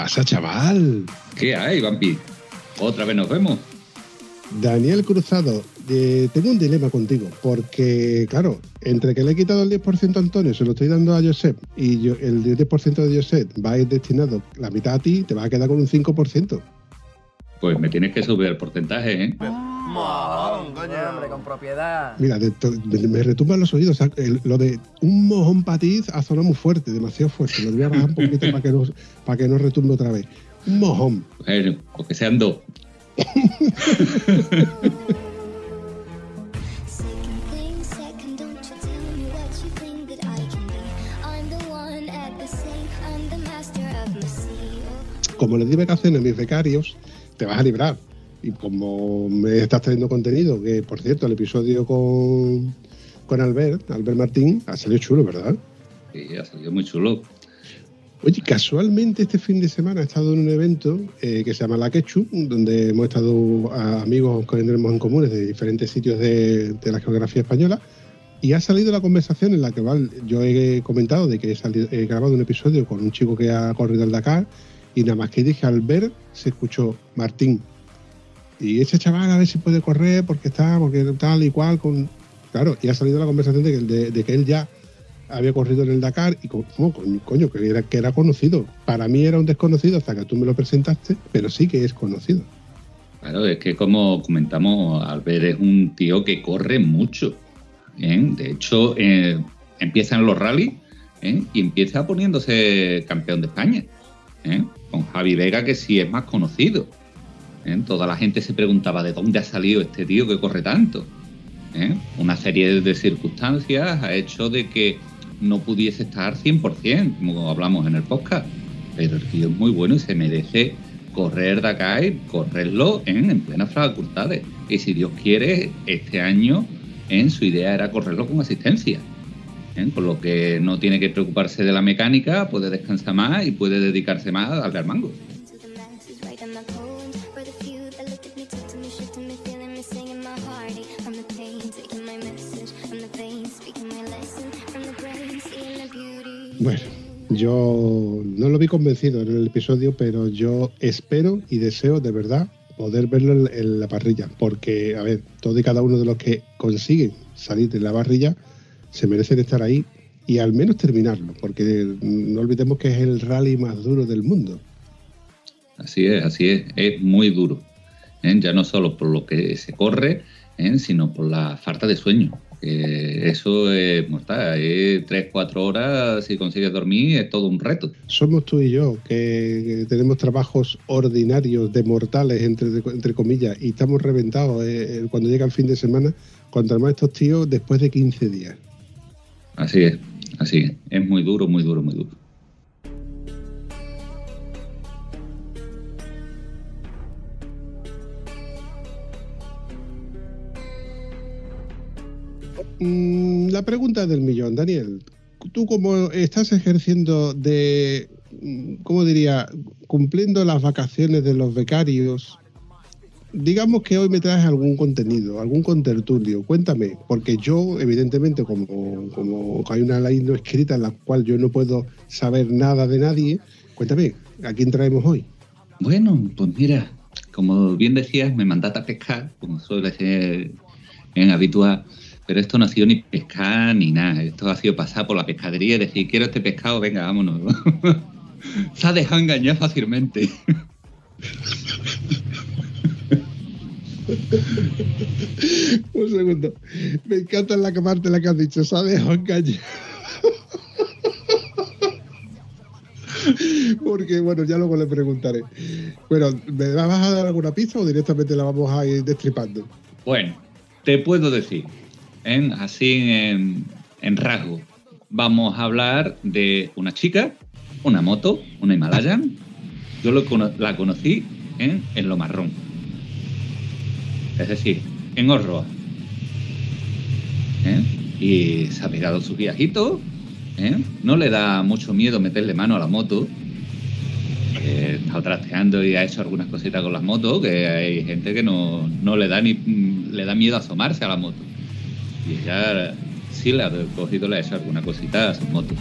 Pasa, chaval? ¿Qué hay, Vampi? ¿Otra vez nos vemos? Daniel Cruzado, eh, tengo un dilema contigo, porque, claro, entre que le he quitado el 10% a Antonio, se lo estoy dando a Josep, y yo, el 10% de Josep va a ir destinado la mitad a ti, te va a quedar con un 5%. Pues me tienes que subir el porcentaje, ¿eh? Mojón, coño. Hombre, con propiedad. Mira, de to- me, me retumban los oídos. o sea, el- lo de un mojón patiz ha sonado muy fuerte, demasiado fuerte. Lo voy a bajar un poquito para que no, para que no retumbe otra vez. Un mojón. Bueno, pues que sean dos. Como les di vacaciones a mis becarios, te vas a librar. Y como me estás trayendo contenido, que por cierto, el episodio con, con Albert, Albert Martín, ha salido chulo, ¿verdad? Sí, ha salido muy chulo. Oye, casualmente este fin de semana he estado en un evento eh, que se llama La Quechu, donde hemos estado a amigos que tenemos en comunes de diferentes sitios de, de la geografía española. Y ha salido la conversación en la que yo he comentado de que he, salido- he grabado un episodio con un chico que ha corrido el Dakar y nada más que dije al ver se escuchó Martín. Y ese chaval a ver si puede correr porque está, porque tal y cual. con Claro, y ha salido la conversación de que, de- de que él ya había corrido en el Dakar y co- ¿cómo coño, que era, que era conocido. Para mí era un desconocido hasta que tú me lo presentaste, pero sí que es conocido. Claro, es que como comentamos, Albert es un tío que corre mucho. ¿eh? De hecho, eh, empieza en los rallies ¿eh? y empieza poniéndose campeón de España. Con Javi Vega, que sí es más conocido. ¿eh? Toda la gente se preguntaba de dónde ha salido este tío que corre tanto. ¿eh? Una serie de circunstancias ha hecho de que no pudiese estar 100%, como hablamos en el podcast. Pero el tío es muy bueno y se merece correr Dakar y correrlo en, en plenas facultades. Y si Dios quiere, este año en su idea era correrlo con asistencia. ¿Eh? Con lo que no tiene que preocuparse de la mecánica, puede descansar más y puede dedicarse más a darle al mango. Bueno, yo no lo vi convencido en el episodio, pero yo espero y deseo de verdad poder verlo en la parrilla, porque, a ver, todo y cada uno de los que consiguen salir de la parrilla se merecen estar ahí y al menos terminarlo, porque no olvidemos que es el rally más duro del mundo. Así es, así es. Es muy duro. ¿eh? Ya no solo por lo que se corre, ¿eh? sino por la falta de sueño. Eso es mortal. Es 3-4 horas, si consigues dormir, es todo un reto. Somos tú y yo, que tenemos trabajos ordinarios de mortales, entre, entre comillas, y estamos reventados eh, cuando llega el fin de semana, contra más estos tíos después de 15 días. Así es, así es. Es muy duro, muy duro, muy duro. Mm, La pregunta del millón, Daniel. Tú como estás ejerciendo de, mm, ¿cómo diría? Cumpliendo las vacaciones de los becarios, digamos que hoy me traes algún contenido, algún contertulio. Cuéntame, porque yo, evidentemente, como, como hay una ley no escrita en la cual yo no puedo saber nada de nadie, cuéntame, ¿a quién traemos hoy? Bueno, pues mira, como bien decías, me mandaste a pescar, como suele ser en habitual, pero esto no ha sido ni pescar ni nada. Esto ha sido pasar por la pescadería y decir, quiero este pescado, venga, vámonos. Se ha dejado engañar fácilmente. Un segundo. Me encanta la parte la que has dicho, ¿sabes? Engañar. Porque, bueno, ya luego le preguntaré. Bueno, ¿me vas a dar alguna pista o directamente la vamos a ir destripando? Bueno, te puedo decir en, así en, en rasgo. Vamos a hablar de una chica, una moto, una Himalayan. Yo lo la conocí en, en lo marrón. Es decir, en Orroa. ¿Eh? Y se ha pegado su viajito. ¿eh? No le da mucho miedo meterle mano a la moto. Eh, está trasteando y ha hecho algunas cositas con las motos, que hay gente que no, no le da ni le da miedo asomarse a la moto. Y ella sí le ha cogido, le ha hecho alguna cosita a su moto.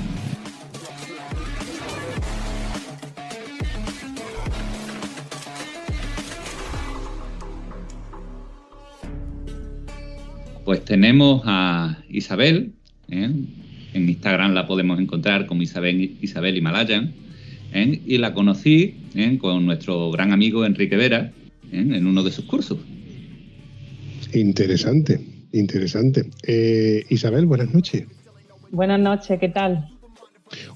Pues tenemos a Isabel, ¿eh? en Instagram la podemos encontrar como Isabel, Isabel Himalayan, ¿eh? y la conocí ¿eh? con nuestro gran amigo Enrique Vera ¿eh? en uno de sus cursos. Interesante, interesante. Eh, Isabel, buenas noches. Buenas noches, ¿qué tal?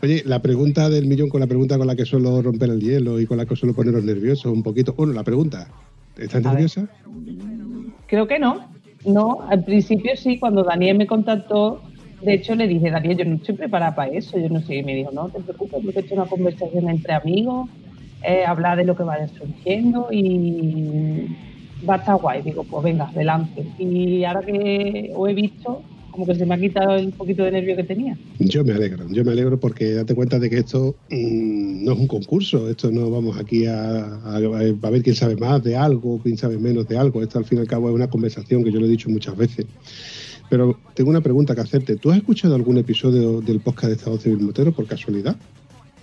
Oye, la pregunta del millón con la pregunta con la que suelo romper el hielo y con la que suelo poneros nerviosos un poquito. Bueno, la pregunta, ¿estás A ver. nerviosa? Creo que no. No, al principio sí, cuando Daniel me contactó, de hecho le dije, Daniel, yo no estoy preparada para eso, yo no sé, y me dijo, no te preocupes, porque esto es una conversación entre amigos, eh, hablar de lo que vaya surgiendo y va a estar guay. Digo, pues venga, adelante. Y ahora que os he visto, como que se me ha quitado el poquito de nervio que tenía. Yo me alegro, yo me alegro porque date cuenta de que esto mm, no es un concurso, esto no vamos aquí a, a- a ver quién sabe más de algo, quién sabe menos de algo, esto al fin y al cabo es una conversación que yo lo he dicho muchas veces. Pero tengo una pregunta que hacerte, ¿tú has escuchado algún episodio del podcast de Estado Civil Motero por casualidad?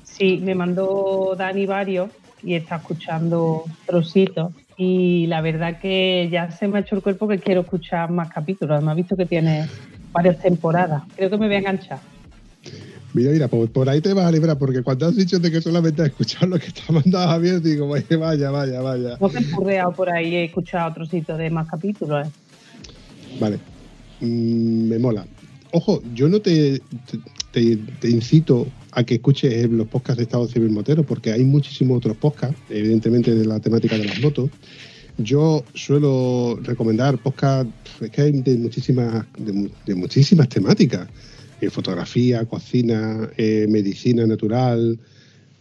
Sí, me mandó Dani varios y está escuchando trocitos. Y la verdad que ya se me ha hecho el cuerpo que quiero escuchar más capítulos. Además, he visto que tiene varias temporadas. Creo que me voy a enganchar. Mira, mira, por, por ahí te vas a librar, porque cuando has dicho de que solamente has escuchado lo que está mandado Javier, digo, vaya, vaya, vaya, vaya. No que he purreado por ahí, he escuchado trocitos de más capítulos. ¿eh? Vale, Mm, me mola. Ojo, yo no te, te, te incito a que escuches los podcasts de Estado Civil Motero, porque hay muchísimos otros podcasts, evidentemente de la temática de las motos. Yo suelo recomendar podcasts, es que hay de muchísimas, de, de muchísimas temáticas. Eh, fotografía, cocina, eh, medicina natural.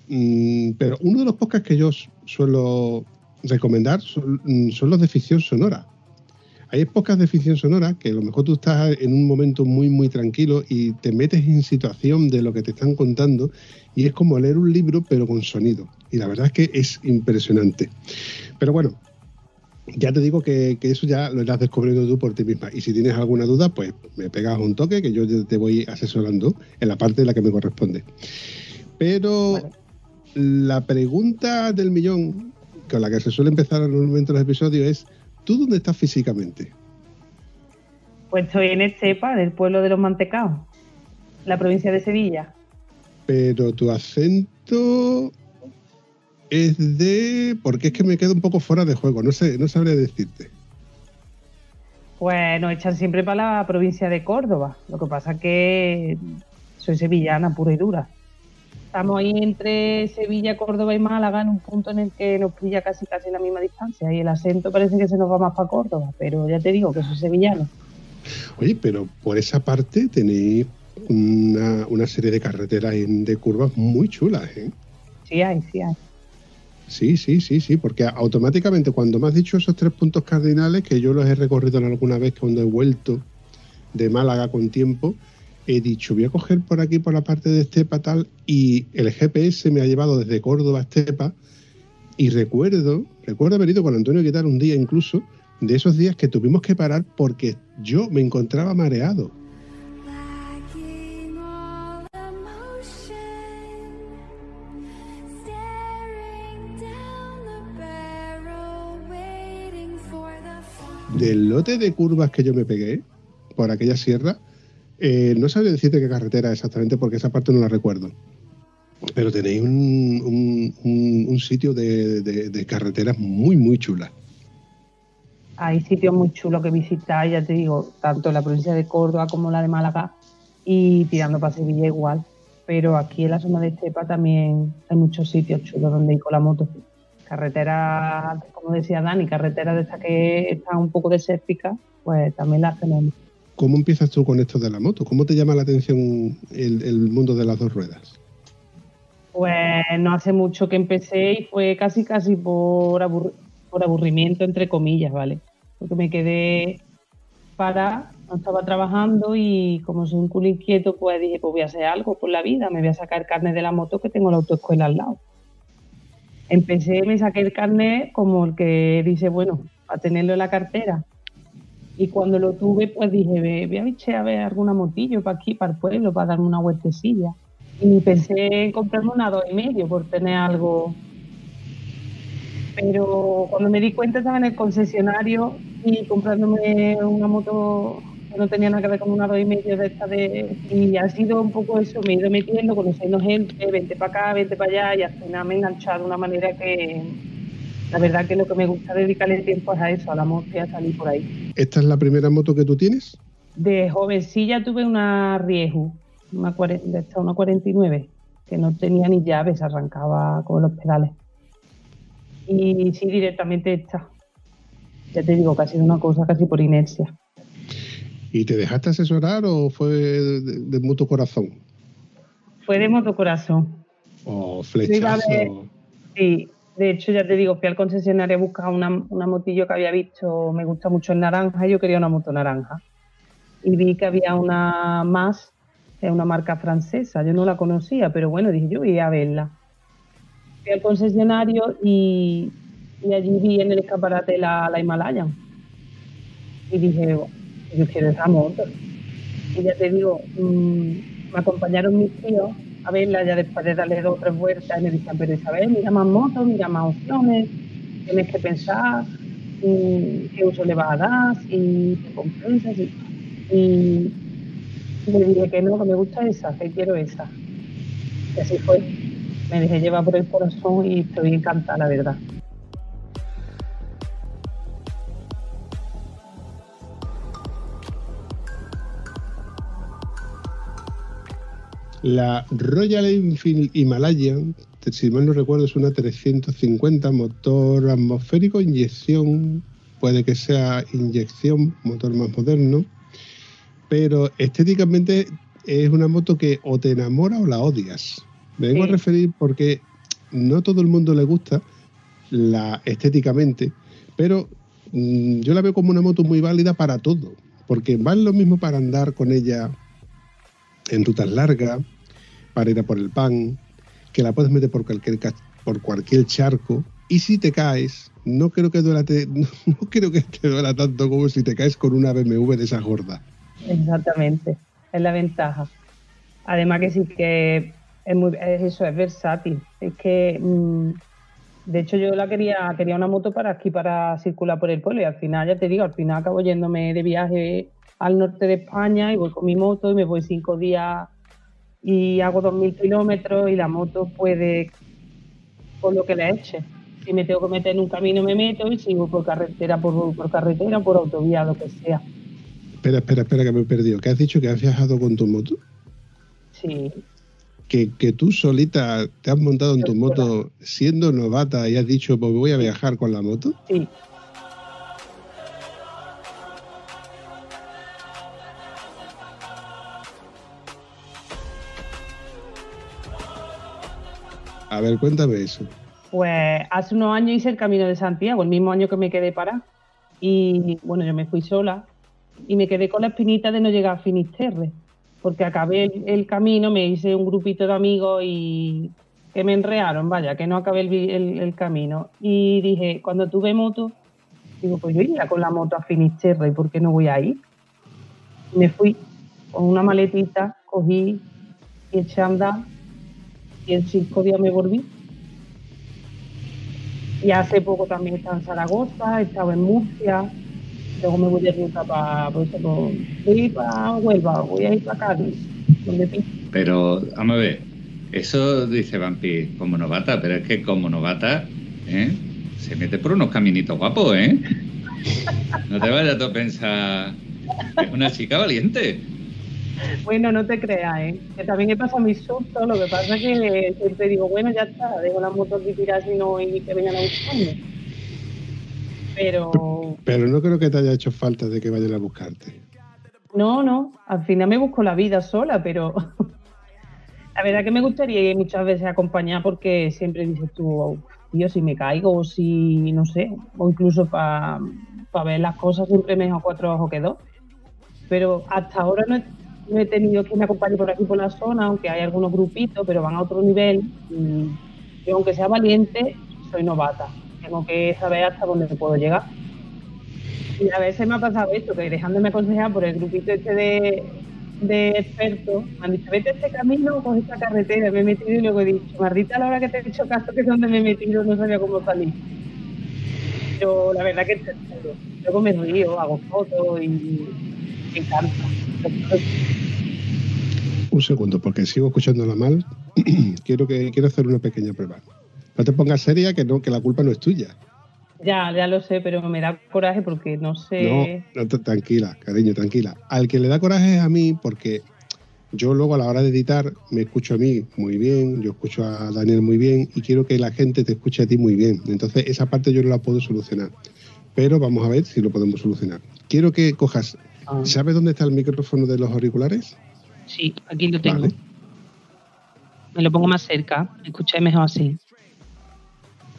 Mm, pero uno de los podcasts que yo suelo recomendar son, mm, son los de ficción sonora. Hay podcasts de ficción sonora que a lo mejor tú estás en un momento muy, muy tranquilo y te metes en situación de lo que te están contando y es como leer un libro pero con sonido. Y la verdad es que es impresionante. Pero bueno, ya te digo que, que eso ya lo irás descubriendo tú por ti misma. Y si tienes alguna duda, pues me pegas un toque que yo te voy asesorando en la parte de la que me corresponde. Pero la pregunta del millón, con la que se suele empezar normalmente los episodios, es ¿tú dónde estás físicamente? Pues estoy en Estepa, del pueblo de los Mantecaos, la provincia de Sevilla. Pero tu acento es de... Porque es que me quedo un poco fuera de juego, no sé, no sabría decirte. Pues nos echan siempre para la provincia de Córdoba. Lo que pasa que soy sevillana pura y dura. Estamos ahí entre Sevilla, Córdoba y Málaga en un punto en el que nos pilla casi casi la misma distancia y el acento parece que se nos va más para Córdoba, pero ya te digo que soy sevillano. Oye, pero por esa parte tenéis una, una serie de carreteras y de curvas muy chulas, ¿eh? Sí hay, sí hay. Sí, sí, sí, sí, porque automáticamente cuando me has dicho esos tres puntos cardinales, que yo los he recorrido en alguna vez cuando he vuelto de Málaga con tiempo, he dicho, voy a coger por aquí, por la parte de Estepa tal, y el GPS me ha llevado desde Córdoba a Estepa, y recuerdo, recuerdo haber ido con Antonio Guitar un día incluso, de esos días que tuvimos que parar porque yo me encontraba mareado. Del lote de curvas que yo me pegué por aquella sierra, eh, no sabría decirte qué carretera exactamente porque esa parte no la recuerdo. Pero tenéis un, un- sitio de, de- carreteras muy, muy chulas. Hay sitios muy chulos que visitar, ya te digo, tanto la provincia de Córdoba como la de Málaga y tirando para Sevilla igual. Pero aquí en la zona de Estepa también hay muchos sitios chulos donde ir con la moto. Carretera, como decía Dani, carretera de esta que está un poco desértica, pues también las tenemos. ¿cómo empiezas tú con esto de la moto? ¿Cómo te llama la atención el, el mundo de las dos ruedas? Pues no hace mucho que empecé y fue casi casi por, aburri- por aburrimiento, entre comillas, ¿vale? Porque me quedé para, no estaba trabajando y como soy un culo inquieto, pues dije, pues voy a hacer algo por la vida, me voy a sacar carne de la moto que tengo la autoescuela al lado. Empecé, me saqué el carnet como el que dice, bueno, a tenerlo en la cartera. Y cuando lo tuve, pues dije, "Ve- voy a biche a ver alguna motillo para aquí, para el pueblo, para darme una vueltecilla. Y pensé en comprarme una dos y medio por tener algo. Pero cuando me di cuenta estaba en el concesionario y comprándome una moto no tenía nada que ver con una dos y medio de esta de... Y ha sido un poco eso, me he ido metiendo, conociendo gente, vente para acá, vente para allá y al final me he enganchado de una manera que... La verdad que lo que me gusta dedicarle tiempo es a eso, a la moto y a salir por ahí. ¿Esta es la primera moto que tú tienes? De jovencilla tuve una Rieju, una, cuare- de esta, una 49, que no tenía ni llaves, arrancaba con los pedales. Y sí, directamente esta. Ya te digo, sido una cosa casi por inercia. ¿Y te dejaste asesorar o fue de, de mutuo corazón? Fue de motocorazón. ¿O Yo iba a flechazo? ver- Sí, de hecho, ya te digo, fui al concesionario a buscar una, una motillo que había visto, me gusta mucho el naranja, y yo quería una moto naranja. Y vi que había una más, que es una marca francesa, yo no la conocía, pero bueno, dije, yo voy a verla. Fui al concesionario y, y allí vi en el escaparate la, la Himalayan. Y dije, "Oh, yo quiero esa moto. Y ya te digo, mm, me acompañaron mis tíos a verla ya después de darle dos o tres vueltas y me decían, pero Isabel, mira más motos, mira más opciones, tienes que pensar mm, qué uso le vas a dar, si te compensas. Y, y le dije que no, que me gusta esa, que quiero esa. Y así fue. Me dejé llevar por el corazón y estoy encantada, la verdad. La Royal Enfield Himalayan, si mal no recuerdo, es una 350 motor atmosférico, inyección, puede que sea inyección, motor más moderno, pero estéticamente es una moto que o te enamora o la odias. Me vengo Sí. a referir porque no todo el mundo le gusta la estéticamente, pero mm, yo la veo como una moto muy válida para todo, porque vale lo mismo para andar con ella en rutas largas, para ir a por el pan, que la puedes meter por cualquier, por cualquier charco, y si te caes, no creo que duela te- que te duela tanto como si te caes con una BMW de esa gorda. Exactamente, es la ventaja. Además que sí que es, muy, es eso, es versátil. Es que, mm, de hecho, yo la quería, quería una moto para aquí, para circular por el pueblo y al final, ya te digo, al final acabo yéndome de viaje al norte de España y voy con mi moto y me voy cinco días y hago dos mil kilómetros y la moto puede, por lo que le eche. Si me tengo que meter en un camino me meto y sigo por carretera, por, por carretera, por autovía, lo que sea. Espera, espera, espera, que me he perdido. ¿Qué has dicho que has viajado con tu moto? Sí, Que, que tú solita te has montado en tu moto siendo novata y has dicho, pues voy a viajar con la moto. sí. A ver, cuéntame eso. Pues hace unos años hice el Camino de Santiago, el mismo año que me quedé parada. Y bueno, yo me fui sola y me quedé con la espinita de no llegar a Finisterre, porque acabé el, camino, me hice un grupito de amigos y que me enrearon, vaya, que no acabé el, camino. Y dije, cuando tuve moto, digo, pues yo iría con la moto a Finisterre, ¿y por qué no voy a ir? Y me fui con una maletita, cogí y eché a andar y en cinco días me volví. Y hace poco también estaba en Zaragoza, estaba en Murcia, luego me voy de ruta para, pues, voy para Huelva, voy a ir para Cádiz, donde pi- Pero, vamos a ver, eso dice Vampi como novata, pero es que como novata, ¿eh? Se mete por unos caminitos guapos, ¿eh? No te vayas a pensar es una chica valiente. Bueno, no te creas, ¿eh? que también he pasado mis sustos, lo que pasa es que siempre digo, bueno, ya está, dejo la moto aquí tirada si no y que vengan a buscarme. Pero Pero no creo que te haya hecho falta de que vayan a buscarte. No, no, al final me busco la vida sola, pero la verdad que me gustaría ir muchas veces acompañada porque siempre dices tú, tío, si me caigo o si, no sé, o incluso para ver las cosas siempre mejor cuatro ojos que dos. Pero hasta ahora no he, no he tenido que me acompañe por aquí por la zona, aunque hay algunos grupitos, pero van a otro nivel. Y yo, aunque sea valiente, soy novata. Tengo que saber hasta dónde puedo llegar. Y a veces me ha pasado esto, que dejándome aconsejar por el grupito este de, de expertos, me han dicho, vete este camino, coge esta carretera, me he metido y luego he dicho, maldita la hora que te he hecho caso, que es donde me he metido, no sabía cómo salir. Pero la verdad que seguro. Luego me río, hago fotos y me encanta. Un segundo, porque sigo escuchándola mal. quiero que quiero hacer una pequeña prueba. No te pongas seria, que no, que la culpa no es tuya. Ya, ya lo sé, pero me da coraje porque no sé. No, tranquila, cariño, tranquila. Al que le da coraje es a mí, porque yo luego a la hora de editar me escucho a mí muy bien, yo escucho a Daniel muy bien y quiero que la gente te escuche a ti muy bien. Entonces, esa parte yo no la puedo solucionar. Pero vamos a ver si lo podemos solucionar. Quiero que cojas. Ah, ¿Sabes dónde está el micrófono de los auriculares? sí, aquí lo tengo. Vale. Me lo pongo más cerca, me escucháis mejor así.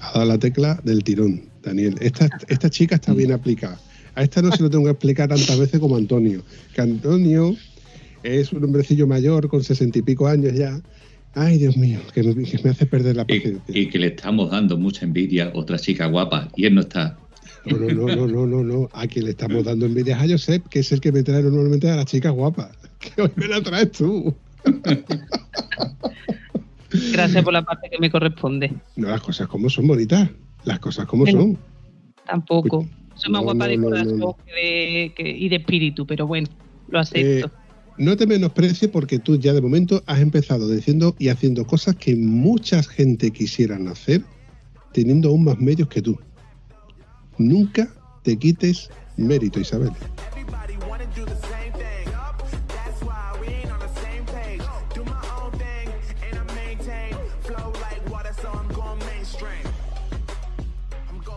Ha dado la tecla del tirón, Daniel. Esta, esta chica está bien aplicada. A esta no se lo tengo que explicar tantas veces como a Antonio. Que Antonio es un hombrecillo mayor con sesenta y pico años ya. Ay, Dios mío, que me, que me hace perder la Y, paciencia. y que le estamos dando mucha envidia a otra chica guapa y él no está. No, no, no, no, no, no, no. A quien le estamos dando envidia es a Josep, que es el que me trae normalmente a las chicas guapas. Que hoy me la traes tú. Gracias por la parte que me corresponde. No, las cosas como son bonitas. Las cosas como Bueno. son. Tampoco. Soy más No, guapa de no, corazón no, que de- que- y de espíritu, pero bueno, lo Eh, acepto. no te menosprecies porque tú ya de momento has empezado diciendo y haciendo cosas que mucha gente quisieran hacer teniendo aún más medios que tú. Nunca te quites mérito, Isabel.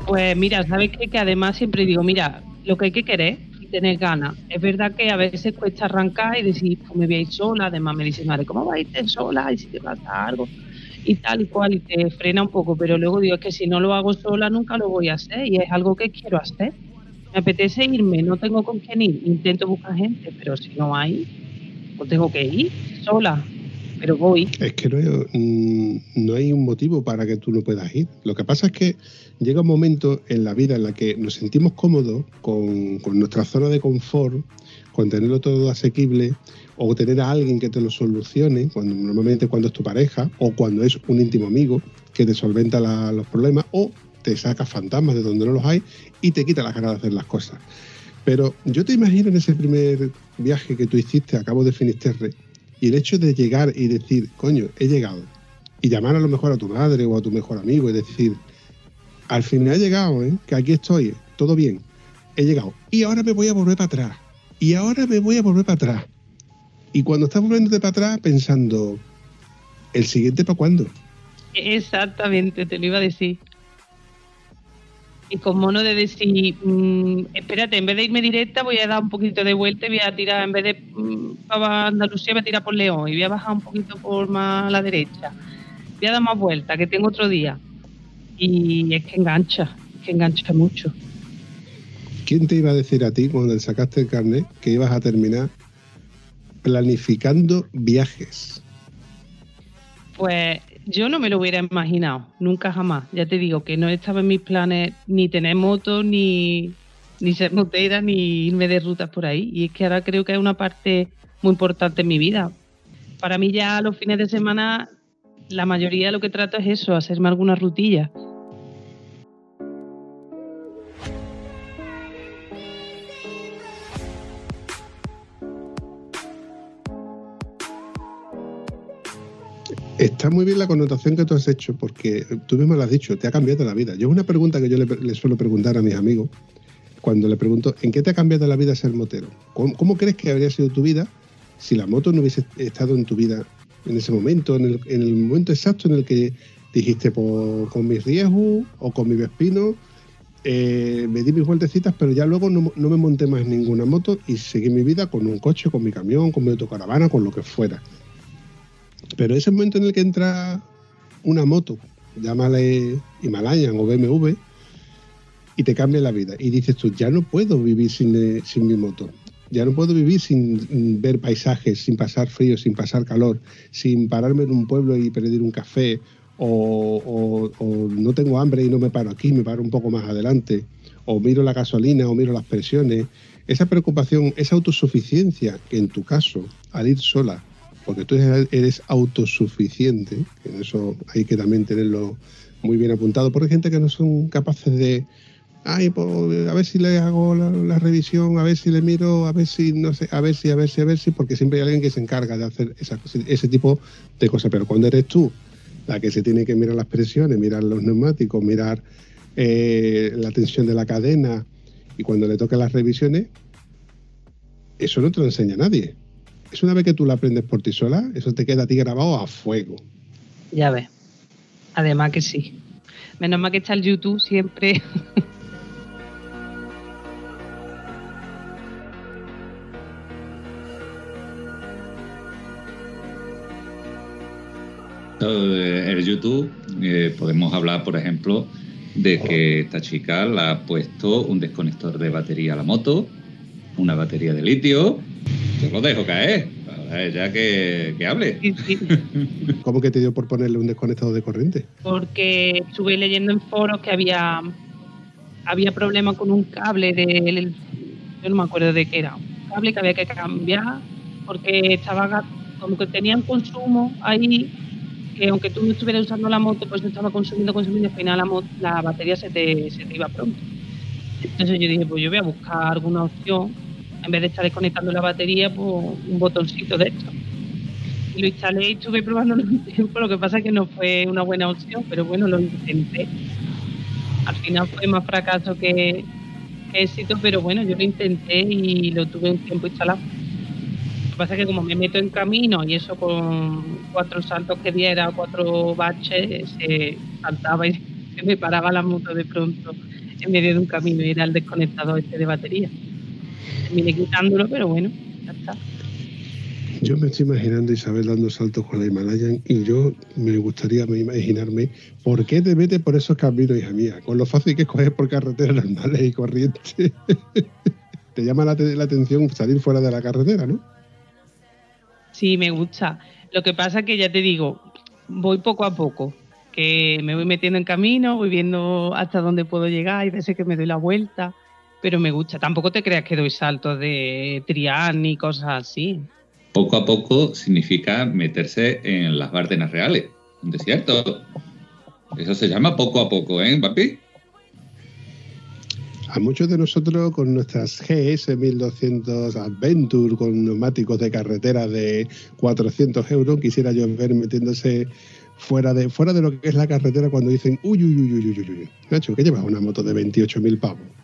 Pues mira, ¿sabes qué? Que además siempre digo, mira, lo que hay que querer y tener ganas. Es verdad que a veces cuesta arrancar y decir, pues me voy a ir sola. Además me dicen, madre, ¿cómo vas a irte sola? Y si te pasa algo y tal y cual, y te frena un poco. Pero luego digo, es que si no lo hago sola nunca lo voy a hacer y es algo que quiero hacer. Me apetece irme, no tengo con quién ir. Intento buscar gente, pero si no hay, pues tengo que ir sola. Pero voy. Es que no hay, mm, no hay un motivo para que tú no puedas ir. Lo que pasa es que llega un momento en la vida en la que nos sentimos cómodos con, con nuestra zona de confort, con tenerlo todo asequible, o tener a alguien que te lo solucione, cuando, normalmente cuando es tu pareja, o cuando es un íntimo amigo que te solventa los problemas, o te saca fantasmas de donde no los hay y te quita las ganas de hacer las cosas. Pero yo te imagino en ese primer viaje que tú hiciste a cabo de Finisterre, y el hecho de llegar y decir, coño, he llegado, y llamar a lo mejor a tu madre o a tu mejor amigo y decir, al final he llegado, ¿eh? que aquí estoy, todo bien, he llegado, y ahora me voy a volver para atrás, y ahora me voy a volver para atrás. Y cuando estás volviéndote para atrás pensando, ¿el siguiente para cuándo? Exactamente, te lo iba a decir. Y con mono de decir, mm, espérate, en vez de irme directa, voy a dar un poquito de vuelta y voy a tirar, en vez de mm, para Andalucía, voy a tirar por León y voy a bajar un poquito por más a la derecha. Voy a dar más vuelta, que tengo otro día. Y es que engancha, es que engancha mucho. ¿Quién te iba a decir a ti cuando sacaste el carnet que ibas a terminar planificando viajes? Pues yo no me lo hubiera imaginado, nunca jamás. Ya te digo que no estaba en mis planes ni tener moto, ni, ni ser motera, ni irme de rutas por ahí. Y es que ahora creo que es una parte muy importante en mi vida. Para mí ya los fines de semana, la mayoría de lo que trato es eso, hacerme alguna rutilla. Está muy bien la connotación que tú has hecho, porque tú mismo lo has dicho, te ha cambiado la vida. Yo una pregunta que yo le, suelo preguntar a mis amigos, cuando le pregunto, ¿en qué te ha cambiado la vida ser motero? ¿Cómo, crees que habría sido tu vida si la moto no hubiese estado en tu vida en ese momento, en el, en el momento exacto en el que dijiste, pues, con mis riesgos o con mi Vespino, eh, me di mis vueltecitas, pero ya luego no, no me monté más en ninguna moto y seguí mi vida con un coche, con mi camión, con mi autocaravana, con lo que fuera. Pero ese momento en el que entra una moto, llámale Himalayan o BMW, y te cambia la vida. Y dices tú, ya no puedo vivir sin, eh, sin mi moto. Ya no puedo vivir sin ver paisajes, sin pasar frío, sin pasar calor, sin pararme en un pueblo y pedir un café, o, o- o no tengo hambre y no me paro aquí, me paro un poco más adelante, o miro la gasolina, o miro las presiones. Esa preocupación, esa autosuficiencia, que en tu caso, al ir sola, porque tú eres autosuficiente, en eso hay que también tenerlo muy bien apuntado, porque hay gente que no son capaces de, ay, pues, a ver si le hago la, revisión, a ver si le miro, a ver si, no sé, a ver si, a ver si, a ver si, porque siempre hay alguien que se encarga de hacer esa, ese tipo de cosas, pero cuando eres tú la que se tiene que mirar las presiones, mirar los neumáticos, mirar eh, la tensión de la cadena, y cuando le tocan las revisiones, eso no te lo enseña nadie. Es una vez que tú la aprendes por ti sola, eso te queda a ti grabado a fuego. Ya ves. Además que sí. Menos mal que está el YouTube siempre. En YouTube eh, podemos hablar, por ejemplo, de que esta chica le ha puesto un desconector de batería a la moto, una batería de litio. Yo lo dejo caer, para ella que, que hable. Sí, sí. ¿Cómo que te dio por ponerle un desconectado de corriente? Porque estuve leyendo en foros que había había problemas con un cable del yo no me acuerdo de qué era, un cable que había que cambiar porque estaba como que tenían consumo ahí que aunque tú no estuvieras usando la moto pues estaba consumiendo consumiendo y al final la, la batería se te, se te iba pronto entonces yo dije pues yo voy a buscar alguna opción en vez de estar desconectando la batería pues un botoncito de esto y lo instalé y estuve probándolo un tiempo lo que pasa es que no fue una buena opción pero bueno lo intenté al final fue más fracaso que, que éxito, pero bueno, yo lo intenté y lo tuve un tiempo instalado. Lo que pasa es que como me meto en camino y eso con cuatro saltos que diera, cuatro baches, se saltaba y se me paraba la moto de pronto en medio de un camino y era el desconectador este de batería. Terminé quitándolo, pero bueno, ya está. Yo me estoy imaginando a Isabel dando saltos con la Himalayan y yo me gustaría me imaginarme por qué te metes por esos caminos, hija mía, con lo fácil que es coger por carreteras normales y corrientes. te llama la atención salir fuera de la carretera, ¿no? Sí, me gusta. Lo que pasa es que ya te digo, voy poco a poco, que me voy metiendo en camino, voy viendo hasta dónde puedo llegar, hay veces que me doy la vuelta, pero me gusta. Tampoco te creas que doy saltos de trián ni cosas así. Poco a poco significa meterse en las Bárdenas reales, un desierto. Eso se llama poco a poco, ¿eh, papi? A muchos de nosotros con nuestras GS 1200 Adventure, con neumáticos de carretera de 400 euros, quisiera yo ver metiéndose fuera de, fuera de lo que es la carretera cuando dicen, uy, uy, uy, uy, uy, uy, uy. Nacho, ¿qué llevas una moto de 28.000 pavos?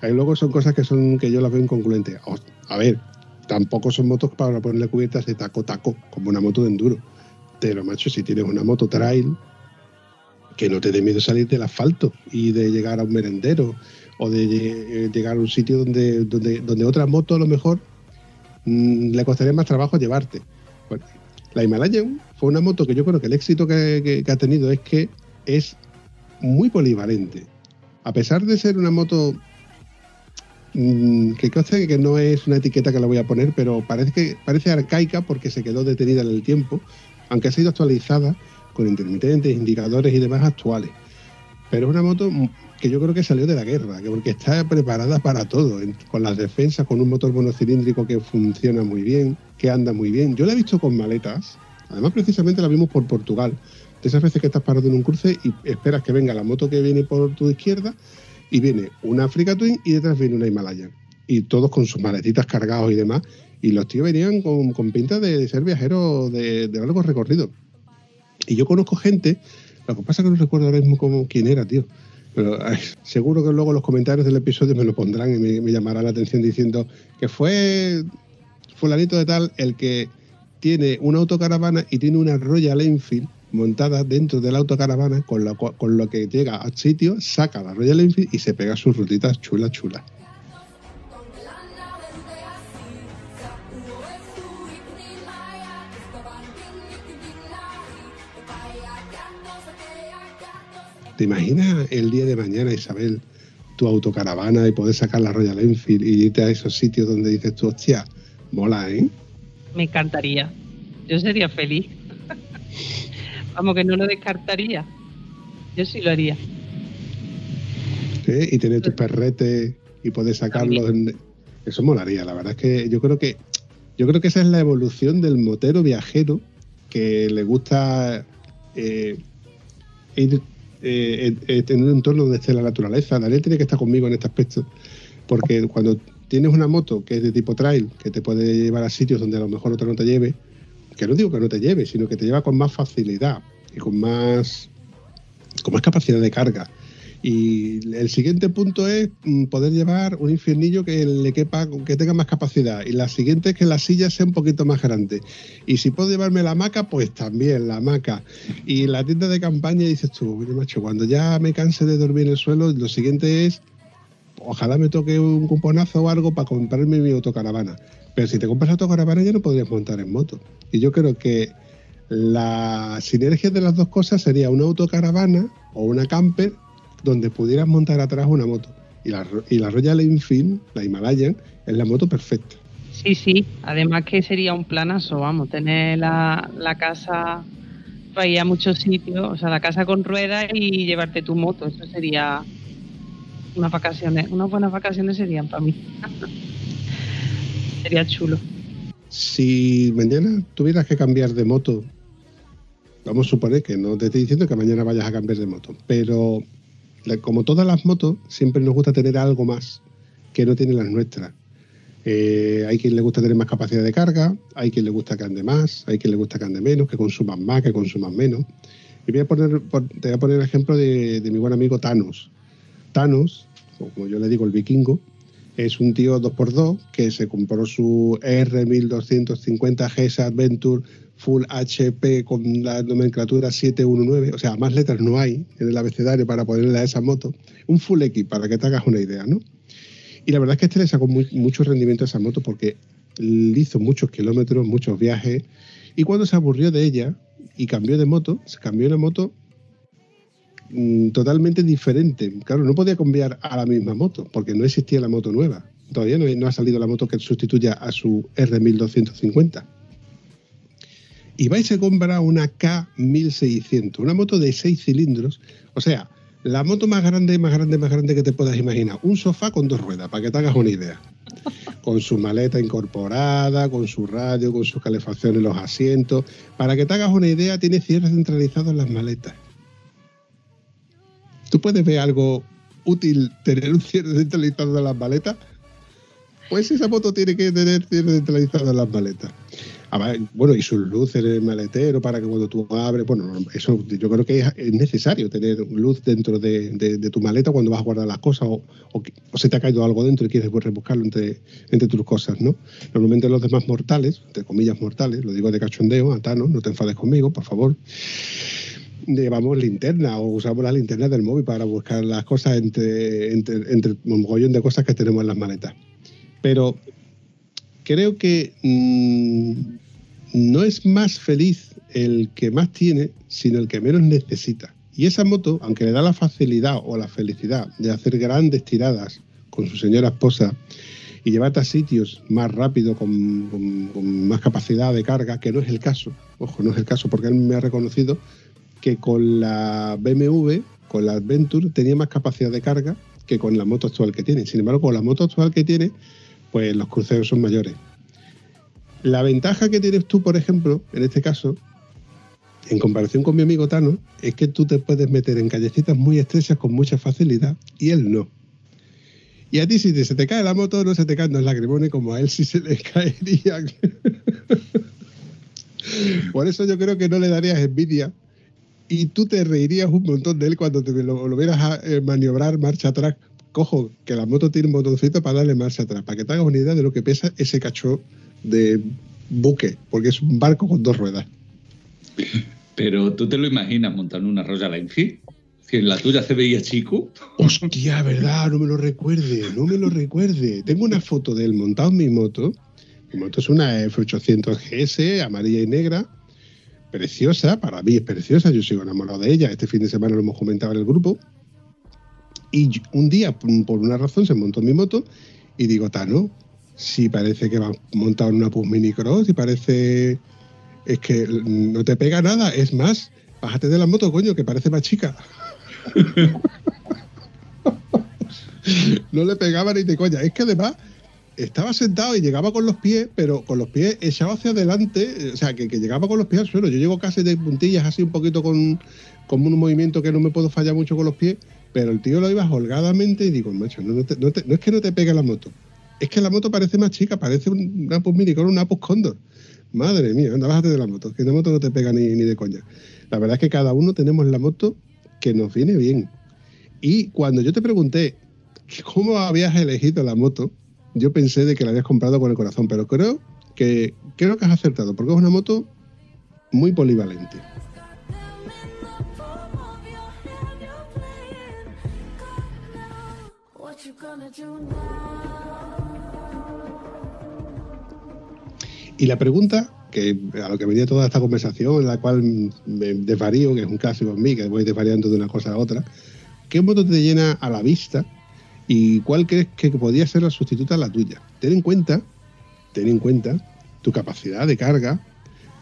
Ahí luego son cosas que son que yo las veo inconcluyentes. O- a ver, tampoco son motos para ponerle cubiertas de taco taco, como una moto de enduro. Pero, macho, si tienes una moto trail, que no te dé miedo salir del asfalto y de llegar a un merendero o de lle- llegar a un sitio donde, donde, donde otra moto a lo mejor mm, le costaría más trabajo llevarte. La Himalayan fue una moto que yo creo que el éxito que- que ha tenido es que es muy polivalente. A pesar de ser una moto mm, que conste que no es una etiqueta que la voy a poner, pero parece que parece arcaica porque se quedó detenida en el tiempo, aunque ha sido actualizada con intermitentes, indicadores y demás actuales. Pero es una moto que yo creo que salió de la guerra, que porque está preparada para todo, con las defensas, con un motor monocilíndrico que funciona muy bien, que anda muy bien. Yo la he visto con maletas, además precisamente la vimos por Portugal. De esas veces que estás parado en un cruce y esperas que venga la moto que viene por tu izquierda y viene una Africa Twin y detrás viene una Himalayan. Y todos con sus maletitas cargados y demás. Y los tíos venían con, con pinta de ser viajeros de, de largo recorrido. Y yo conozco gente, lo que pasa es que no recuerdo ahora mismo cómo, quién era, tío. Pero seguro que luego los comentarios del episodio me lo pondrán y me, me llamará la atención diciendo que fue fulanito de tal el que tiene una autocaravana y tiene una Royal Enfield montada dentro de la autocaravana con lo, con lo que llega al sitio, saca la Royal Enfield y se pega sus rutitas chulas, chulas. ¿Te imaginas el día de mañana, Isabel, tu autocaravana y poder sacar la Royal Enfield y irte a esos sitios donde dices tú, hostia, mola, ¿eh? Me encantaría. Yo sería feliz. Vamos, que no lo descartaría. Yo sí lo haría. ¿eh? Y tener tus perretes y poder sacarlos. en- Eso molaría, la verdad es que yo creo que yo creo que esa es la evolución del motero viajero que le gusta eh, ir eh, eh, en un entorno donde esté la naturaleza. Daniel tiene que estar conmigo en este aspecto, porque cuando tienes una moto que es de tipo trail, que te puede llevar a sitios donde a lo mejor otra no te lleve, que no digo que no te lleve, sino que te lleva con más facilidad y con más con más capacidad de carga. Y el siguiente punto es mm, poder llevar un infiernillo que le quepa, que tenga más capacidad. Y la siguiente es que la silla sea un poquito más grande. Y si puedo llevarme la hamaca, pues también la hamaca. Y la tienda de campaña dices tú, oye macho, cuando ya me canse de dormir en el suelo, lo siguiente es, ojalá me toque un cuponazo o algo para comprarme mi autocaravana. Pero si te compras autocaravana ya no podrías montar en moto. Y yo creo que la sinergia de las dos cosas sería una autocaravana o una camper donde pudieras montar atrás una moto. Y la, y la Royal Enfield, la Himalayan, es la moto perfecta. Sí, sí. Además que sería un planazo, vamos, tener la, la casa para ir a muchos sitios, o sea, la casa con ruedas y llevarte tu moto. Eso sería unas vacaciones, unas buenas vacaciones serían para mí. sería chulo. Si mañana tuvieras que cambiar de moto, vamos a suponer que no te estoy diciendo que mañana vayas a cambiar de moto, pero como todas las motos, siempre nos gusta tener algo más que no tienen las nuestras. Eh, hay quien le gusta tener más capacidad de carga, hay quien le gusta que ande más, hay quien le gusta que ande menos, que consuman más, que consuman menos. Y voy a poner, te voy a poner el ejemplo de, de mi buen amigo Thanos. Thanos, o como yo le digo, el vikingo, es un tío 2x2 que se compró su R1250 GS Adventure Full HP con la nomenclatura 719, o sea, más letras no hay en el abecedario para ponerle a esa moto. Un Full X, para que te hagas una idea, ¿no? Y la verdad es que este le sacó muy- mucho rendimiento a esa moto porque hizo muchos kilómetros, muchos viajes, y cuando se aburrió de ella y cambió de moto, se cambió una moto mm, totalmente diferente. Claro, no podía cambiar a la misma moto porque no existía la moto nueva. Todavía no, ha salido la moto que sustituya a su R1250. Y vais a comprar una K1600, una moto de 6 cilindros. O sea, la moto más grande, más grande, más grande que te puedas imaginar. Un sofá con dos ruedas, para que te hagas una idea. Con su maleta incorporada, con su radio, con su calefacción en los asientos. Para que te hagas una idea, tiene cierre centralizado en las maletas. ¿Tú puedes ver algo útil tener un cierre centralizado en las maletas? Pues esa moto tiene que tener cierre centralizado en las maletas. Bueno, y sus luces en el maletero para que cuando tú abres, bueno, eso yo creo que es, es necesario tener luz dentro de, tu maleta cuando vas a guardar las cosas o se te ha caído algo dentro y quieres rebuscarlo entre, entre tus cosas, ¿no? Normalmente los demás mortales, entre comillas mortales, lo digo de cachondeo, Atano, no te enfades conmigo, por favor, llevamos linterna o usamos la linterna del móvil para buscar las cosas entre, entre, entre un mogollón de cosas que tenemos en las maletas. Pero creo que mm, no es más feliz el que más tiene, sino el que menos necesita. Y esa moto, aunque le da la facilidad o la felicidad de hacer grandes tiradas con su señora esposa y llevarte a sitios más rápido, con- con más capacidad de carga, que no es el caso, ojo, no es el caso, porque él me ha reconocido que con la BMW, con la Adventure, tenía más capacidad de carga que con la moto actual que tiene. Sin embargo, con la moto actual que tiene, pues los cruceros son mayores. La ventaja que tienes tú, por ejemplo, en este caso, en comparación con mi amigo Tano, es que tú te puedes meter en callecitas muy estrechas con mucha facilidad y él no. Y a ti si te- se te cae la moto no se te caen los lagrimones como a él sí se le caerían. por eso yo creo que no le darías envidia y tú te reirías un montón de él cuando te lo, lo vieras a eh, maniobrar marcha atrás. Cojo, que la moto tiene un botoncito para darle marcha atrás, para que te hagas una idea de lo que pesa ese cacho de buque, porque es un barco con dos ruedas. Pero tú te lo imaginas montando una Royal Enfield. Si en la tuya se veía chico. Hostia, verdad, no me lo recuerde, no me lo recuerde. Tengo una foto de él montado en mi moto. Mi moto es una F800 GS, amarilla y negra. Preciosa, para mí es preciosa, yo sigo enamorado de ella. Este fin de semana lo hemos comentado en el grupo. Y un día, por una razón, se montó en mi moto y digo, Tano, si parece que va montado en una Pus Mini Cross y parece. Es que no te pega nada, es más, bájate de la moto, coño, que parece más chica. no le pegaba ni de coña. Es que además estaba sentado y llegaba con los pies, pero con los pies echado hacia adelante, eh, o sea, que, llegaba con los pies al suelo. Yo llego casi de puntillas, así un poquito con, con un movimiento que no me puedo fallar mucho con los pies, pero el tío lo iba holgadamente y digo, macho, no, es que no te pegue la moto, es que la moto parece más chica, parece un- Apus Mini con una Apus Condor. Madre mía, anda, bájate de la moto, que la moto no te pega ni, ni de coña. La verdad es que cada uno tenemos la moto que nos viene bien. Y cuando yo te pregunté cómo habías elegido la moto, yo pensé de que la habías comprado con el corazón, pero creo que creo que has acertado, porque es una moto muy polivalente. Y la pregunta, que a lo que venía toda esta conversación, en la cual me desvarío, que es un clásico en mí, que voy desvariando de una cosa a otra, ¿qué moto te llena a la vista y cuál crees que podría ser la sustituta a la tuya? Ten en cuenta, ten en cuenta tu capacidad de carga,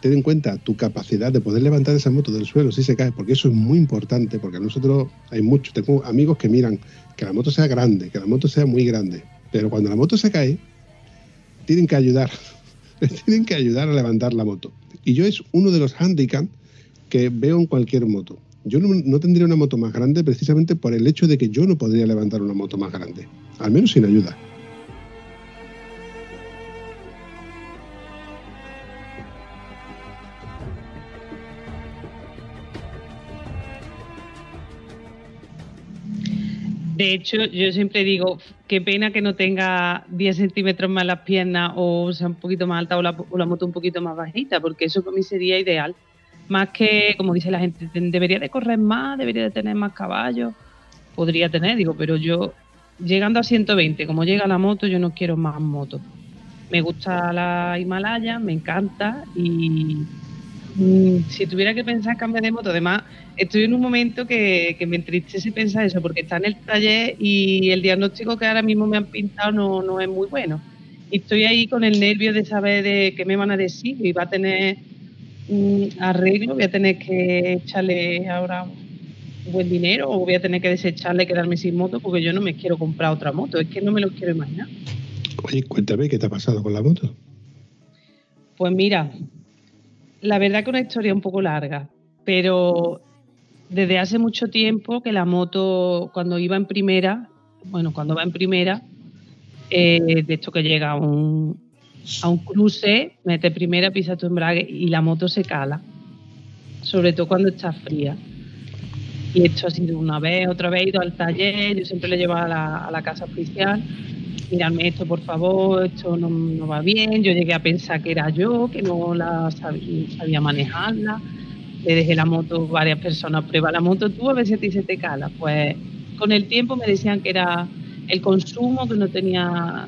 ten en cuenta tu capacidad de poder levantar esa moto del suelo si se cae, porque eso es muy importante, porque nosotros hay muchos, tengo amigos que miran que la moto sea grande, que la moto sea muy grande, pero cuando la moto se cae, tienen que ayudar, tienen que ayudar a levantar la moto. Y yo es uno de los handicaps que veo en cualquier moto. Yo no, tendría una moto más grande precisamente por el hecho de que yo no podría levantar una moto más grande, al menos sin ayuda. De hecho, yo siempre digo, qué pena que no tenga 10 centímetros más las piernas o sea un poquito más alta o la, o la moto un poquito más bajita, porque eso para mí sería ideal. Más que, como dice la gente, "Ten- debería de correr más, debería de tener más caballos. Podría tener, digo, pero yo, llegando a 120, como llega la moto, yo no quiero más moto. Me gusta la Himalaya, me encanta y mm, si tuviera que pensar cambiar de moto, además estoy en un momento que, que me entristece pensar eso, porque está en el taller y el diagnóstico que ahora mismo me han pintado no, no es muy bueno. Y estoy ahí con el nervio de saber de qué me van a decir y va a tener arreglo, voy a tener que echarle ahora un buen dinero o voy a tener que desecharle y quedarme sin moto porque yo no me quiero comprar otra moto, es que no me lo quiero imaginar. Oye, cuéntame qué te ha pasado con la moto. Pues mira, la verdad que una historia un poco larga, pero desde hace mucho tiempo que la moto, cuando iba en primera, bueno, cuando va en primera, eh, de esto que llega a un, a un cruce, mete primera, pisa tu embrague y la moto se cala, sobre todo cuando está fría. Y esto ha sido una vez, otra vez he ido al taller, yo siempre le llevaba a la, a la casa oficial mirarme esto por favor, esto no, no va bien, yo llegué a pensar que era yo, que no la sab- sabía manejarla, le dejé la moto, varias personas, prueba la moto tú a ver se te cala, pues con el tiempo me decían que era el consumo, que no tenía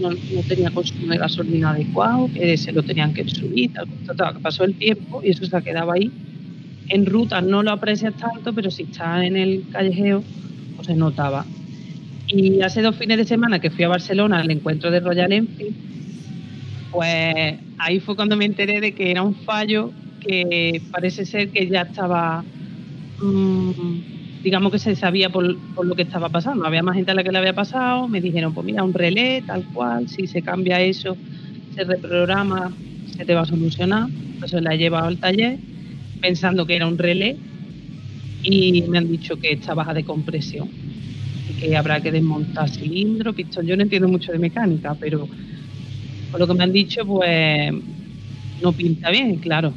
no, tenía consumo de gasolina adecuado, que se lo tenían que subir, tal, total, que pasó el tiempo y eso se ha quedado ahí. En ruta no lo aprecias tanto, pero si estás en el callejeo, pues se notaba. Y hace dos fines de semana que fui a Barcelona al encuentro de Royal Enfield, pues ahí fue cuando me enteré de que era un fallo que parece ser que ya estaba, mm, digamos que se sabía por, lo que estaba pasando. Había más gente a la que le había pasado, me dijeron, pues mira, un relé, tal cual, si se cambia eso, se reprograma, se te va a solucionar. Entonces la he llevado al taller pensando que era un relé y me han dicho que está baja de compresión y que habrá que desmontar cilindro, pistón. Yo no entiendo mucho de mecánica, pero por lo que me han dicho, pues no pinta bien, claro.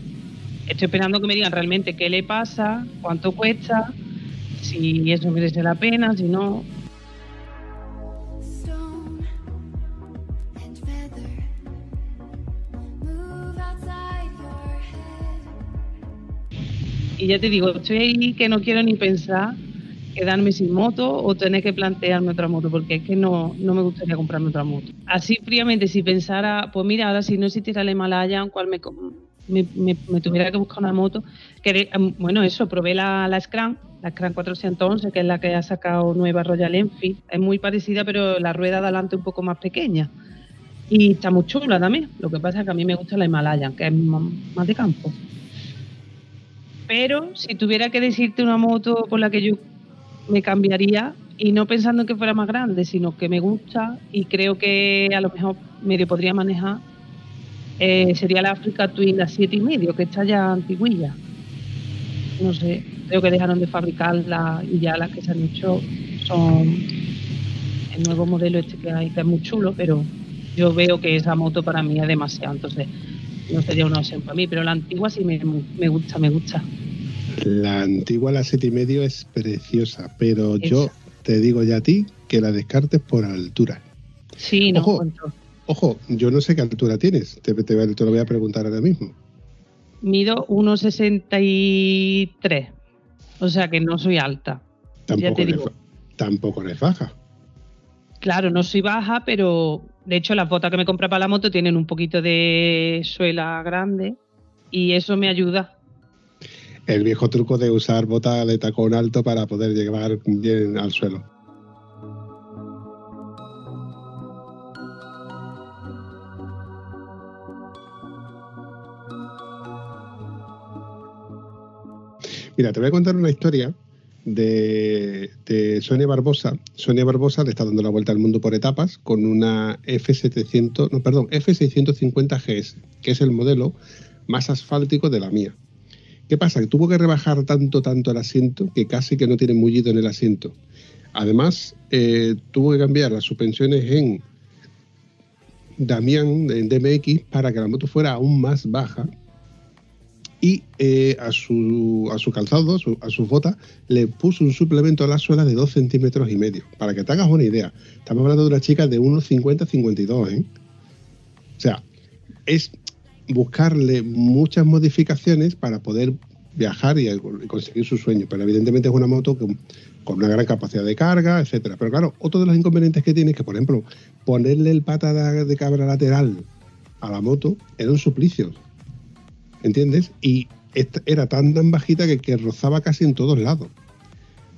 Estoy esperando que me digan realmente qué le pasa, cuánto cuesta, si eso merece la pena, si no. Y ya te digo, estoy ahí que no quiero ni pensar quedarme sin moto o tener que plantearme otra moto, porque es que no, no me gustaría comprarme otra moto. Así fríamente, si pensara, pues mira, ahora si no existiera el Himalaya, cual me, me, me, me tuviera que buscar una moto, em, bueno, eso, probé la, la Scram, la Scram 411, que es la que ha sacado nueva Royal Enfield, es muy parecida, pero la rueda de adelante un poco más pequeña. Y está muy chula también. Lo que pasa es que a mí me gusta la Himalaya, que es más más de campo. Pero si tuviera que decirte una moto por la que yo me cambiaría, y no pensando en que fuera más grande, sino que me gusta y creo que a lo mejor medio podría manejar, eh, sería la Africa Twin, la 7 y medio, que está ya antiguilla. No sé, creo que dejaron de fabricarla y ya las que se han hecho son el nuevo modelo este que hay, que es muy chulo, pero yo veo que esa moto para mí es demasiado, entonces no sería una opción para mí, pero la antigua sí me, me gusta, me gusta. La antigua, la 7 y medio, es preciosa, pero Esa. yo te digo ya a ti que la descartes por altura. Sí, no Ojo. Ojo, yo no sé qué altura tienes, te, te- te lo voy a preguntar ahora mismo. Mido 1,63, o sea que no soy alta. Tampoco, te eres, digo. tampoco eres baja. Claro, no soy baja, pero de hecho las botas que me compré para la moto tienen un poquito de suela grande y eso me ayuda. El viejo truco de usar botas de tacón alto para poder llevar bien al suelo. Mira, te voy a contar una historia de, Sonia Barbosa. Sonia Barbosa le está dando la vuelta al mundo por etapas con una F700, no, perdón, F650 GS, que es el modelo más asfáltico de la mía. ¿Qué pasa? Que tuvo que rebajar tanto, tanto el asiento que casi que no tiene mullido en el asiento. Además, eh, tuvo que cambiar las suspensiones en Damián, en DMX, para que la moto fuera aún más baja. Y eh, a, su, a su calzado, a, su- a sus botas, le puso un suplemento a la suela de 2 centímetros y medio. Para que te hagas una idea. Estamos hablando de una chica de 1,50-52, ¿eh? O sea, es buscarle muchas modificaciones para poder viajar y, conseguir su sueño. Pero evidentemente es una moto con una gran capacidad de carga, etcétera. Pero claro, otro de los inconvenientes que tiene es que, por ejemplo, ponerle el pata de, de cabra lateral a la moto era un suplicio. ¿Entiendes? Y era tan tan bajita que, rozaba casi en todos lados.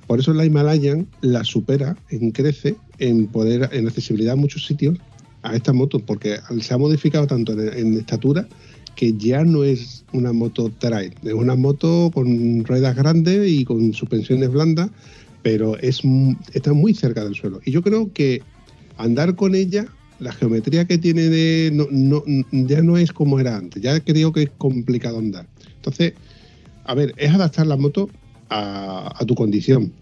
Por eso la Himalayan la supera en crece en poder, en accesibilidad a muchos sitios a esta moto, porque se ha modificado tanto en, estatura que ya no es una moto trail, es una moto con ruedas grandes y con suspensiones blandas, pero es está muy cerca del suelo. Y yo creo que andar con ella, la geometría que tiene de, no, no- ya no es como era antes, ya creo que es complicado andar. Entonces, a ver, es adaptar la moto a, tu condición.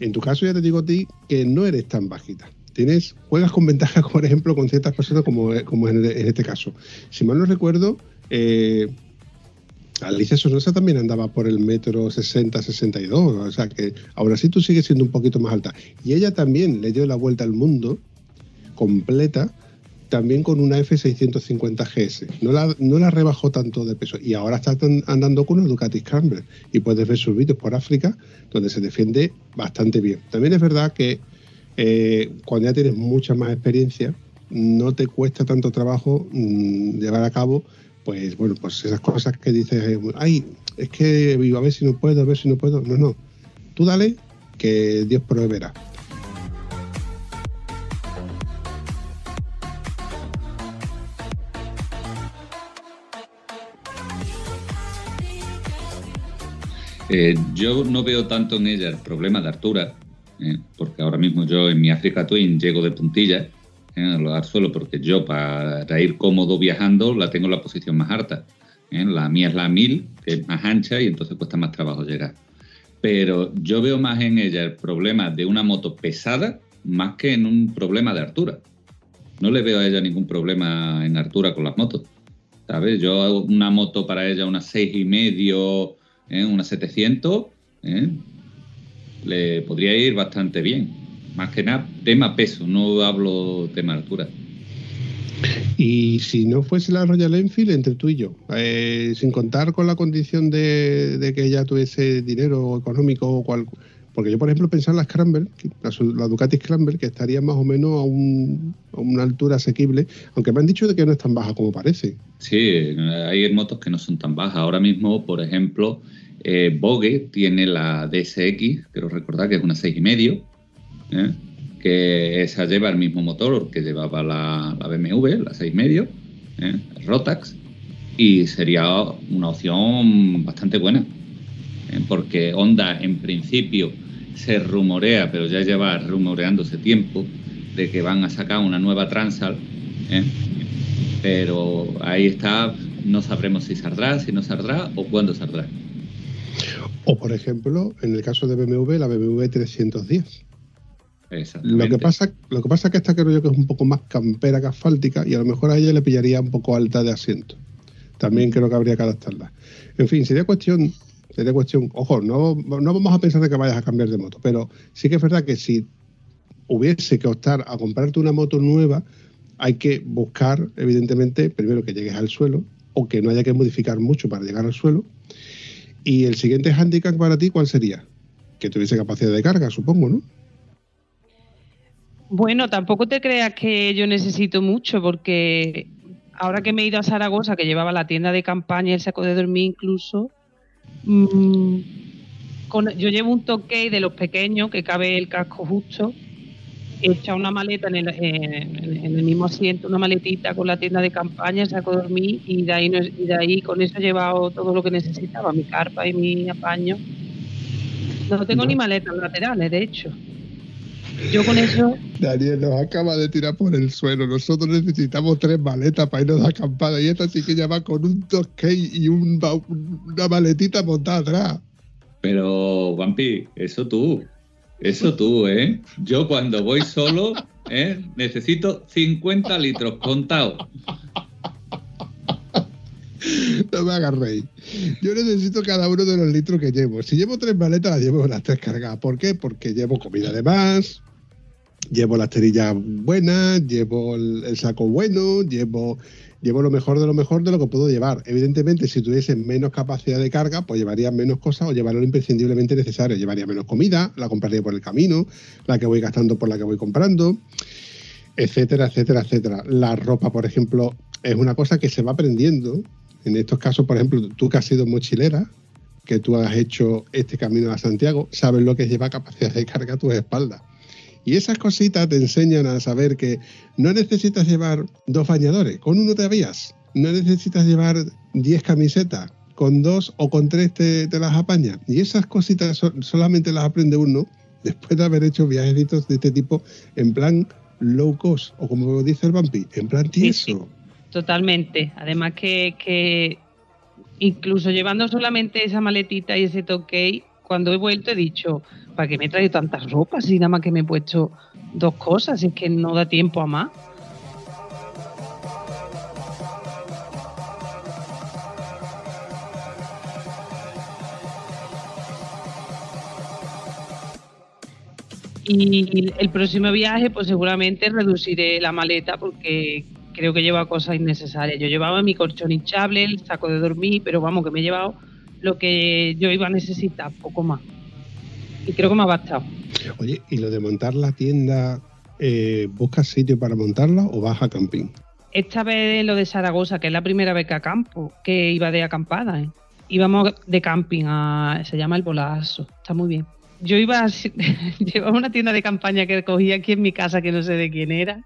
En tu caso ya te digo a ti que no eres tan bajita. Tienes, juegas con ventaja, por ejemplo, con ciertas personas como, como en, en este caso. Si mal no recuerdo, eh, Alicia Sonosa también andaba por el metro 60, 62. O sea que ahora sí tú sigues siendo un poquito más alta. Y ella también le dio la vuelta al mundo completa también con una F650 GS. No la, no la rebajó tanto de peso. Y ahora está andando con una Ducati Scrambler. Y puedes ver sus vídeos por África donde se defiende bastante bien. También es verdad que eh, cuando ya tienes mucha más experiencia no te cuesta tanto trabajo mm, llevar a cabo pues bueno pues esas cosas que dices ay es que a ver si no puedo a ver si no puedo no no. Tú dale que Dios proveerá Eh, yo no veo tanto en ella el problema de altura, eh, porque ahora mismo yo en mi Africa Twin llego de puntilla eh, al suelo, porque yo para ir cómodo viajando la tengo en la posición más alta. eh. La mía es la 1000, que es más ancha y entonces cuesta más trabajo llegar. Pero yo veo más en ella el problema de una moto pesada más que en un problema de altura. No le veo a ella ningún problema en altura con las motos. ¿Sabes? Yo hago una moto para ella, una seis y medio, ¿eh? una 700, ¿eh? le podría ir bastante bien. Más que nada, tema peso, no hablo tema altura. Y si no fuese la Royal Enfield, entre tú y yo, eh, sin contar con la condición de, de que ella tuviese dinero económico o cual, porque yo, por ejemplo, pensaba en la Scramble, la, la Ducati Scramble, que estaría más o menos a, un- a una altura asequible, aunque me han dicho de que no es tan baja como parece. Sí, hay motos que no son tan bajas. Ahora mismo, por ejemplo, eh, tiene la DSX, quiero recordar que es una 6,5, ¿eh? que esa lleva el mismo motor que llevaba la, la BMW, la 6,5, ¿eh? Rotax, y sería una opción bastante buena, ¿eh? porque Honda en principio se rumorea, pero ya lleva rumoreándose tiempo, de que van a sacar una nueva Transal, ¿eh? pero ahí está, no sabremos si saldrá, si no saldrá o cuándo saldrá. O, por ejemplo, en el caso de BMW, la BMW 310. Exactamente. Lo que pasa, lo que pasa es que esta creo yo que es un poco más campera que asfáltica y a lo mejor a ella le pillaría un poco alta de asiento. También creo que habría que adaptarla. En fin, sería cuestión, sería cuestión, ojo, no, no vamos a pensar de que vayas a cambiar de moto, pero sí que es verdad que si hubiese que optar a comprarte una moto nueva, hay que buscar, evidentemente, primero que llegues al suelo o que no haya que modificar mucho para llegar al suelo. Y el siguiente handicap para ti, ¿cuál sería? Que tuviese capacidad de carga, supongo, ¿no? Bueno, tampoco te creas que yo necesito mucho, porque ahora que me he ido a Zaragoza, que llevaba la tienda de campaña el saco de dormir incluso, mm, con- yo llevo un toque de los pequeños que cabe el casco justo, he echado una maleta en el, en- en el mismo asiento, una maletita con la tienda de campaña, saco dormir y de ahí, no- y de ahí con eso he llevado todo lo que necesitaba, mi carpa y mi apaño. No tengo No. ni maletas laterales, de hecho. Yo con eso Daniel nos acaba de tirar por el suelo. Nosotros necesitamos tres maletas para irnos de acampada y esta sí que ya va con un toskey y un ba- una maletita montada atrás. Pero, Vampi, eso tú. Eso tú, ¿eh? Yo cuando voy solo, ¿eh? necesito 50 litros contados. No me hagas reír. Yo necesito cada uno de los litros que llevo. Si llevo tres maletas, las llevo las tres cargadas. ¿Por qué? Porque llevo comida de más, llevo las cerillas buenas, llevo el, el saco bueno, llevo, llevo lo mejor de lo mejor de lo que puedo llevar. Evidentemente, si tuviese menos capacidad de carga, pues llevaría menos cosas o llevaría lo imprescindiblemente necesario. Llevaría menos comida, la compraría por el camino, la que voy gastando por la que voy comprando etcétera, etcétera, etcétera. La ropa, por ejemplo, es una cosa que se va aprendiendo. En estos casos, por ejemplo, tú que has sido mochilera, que tú has hecho este camino a Santiago, sabes lo que lleva capacidad de carga a tus espaldas. Y esas cositas te enseñan a saber que no necesitas llevar dos bañadores, con uno te avías. No necesitas llevar 10 camisetas, con dos o con tres te, te las apañas. Y esas cositas so- solamente las aprende uno después de haber hecho viajecitos de este tipo en plan low cost, o como dice el vampi, en plan Sí, tieso. sí. Totalmente. Además que, que incluso llevando solamente esa maletita y ese toque, cuando he vuelto he dicho, ¿para qué me he traído tantas ropas si nada más que me he puesto dos cosas? Es que no da tiempo a más. Y el próximo viaje, pues seguramente reduciré la maleta porque creo que lleva cosas innecesarias. Yo llevaba mi colchón hinchable, el saco de dormir, pero vamos, que me he llevado lo que yo iba a necesitar, poco más. Y creo que me ha bastado. Oye, ¿y lo de montar la tienda, eh, buscas sitio para montarla o vas a camping? Esta vez lo de Zaragoza, que es la primera vez que acampo, que iba de acampada, ¿eh? Íbamos de camping a. se llama el Bolazo, está muy bien. Yo iba a, llevaba una tienda de campaña que cogí aquí en mi casa, que no sé de quién era.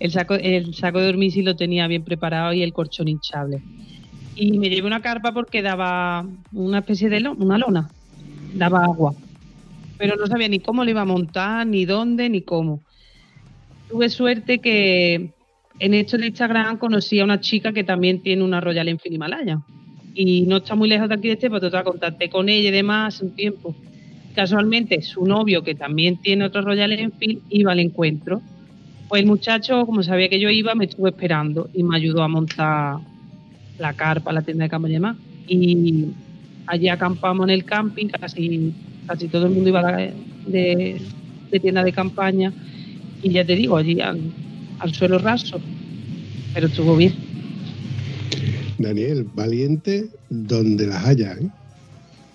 El saco, el saco de dormir sí lo tenía bien preparado y el colchón hinchable. Y me llevé una carpa porque daba una especie de una lona, daba agua. Pero no sabía ni cómo lo iba a montar, ni dónde, ni cómo. Tuve suerte que en esto de Instagram conocí a una chica que también tiene una Royal Enfield Himalaya. Y no está muy lejos de aquí de este, pero total, contacté con ella y demás un tiempo. Casualmente, su novio, que también tiene otro Royal Enfield, iba al encuentro. Pues el muchacho, como sabía que yo iba, me estuvo esperando y me ayudó a montar la carpa, la tienda de campaña y demás. Y allí acampamos en el camping, casi, casi todo el mundo iba de, de- de tienda de campaña. Y ya te digo, allí al, al suelo raso. pero estuvo bien. Daniel, valiente donde las haya, ¿eh?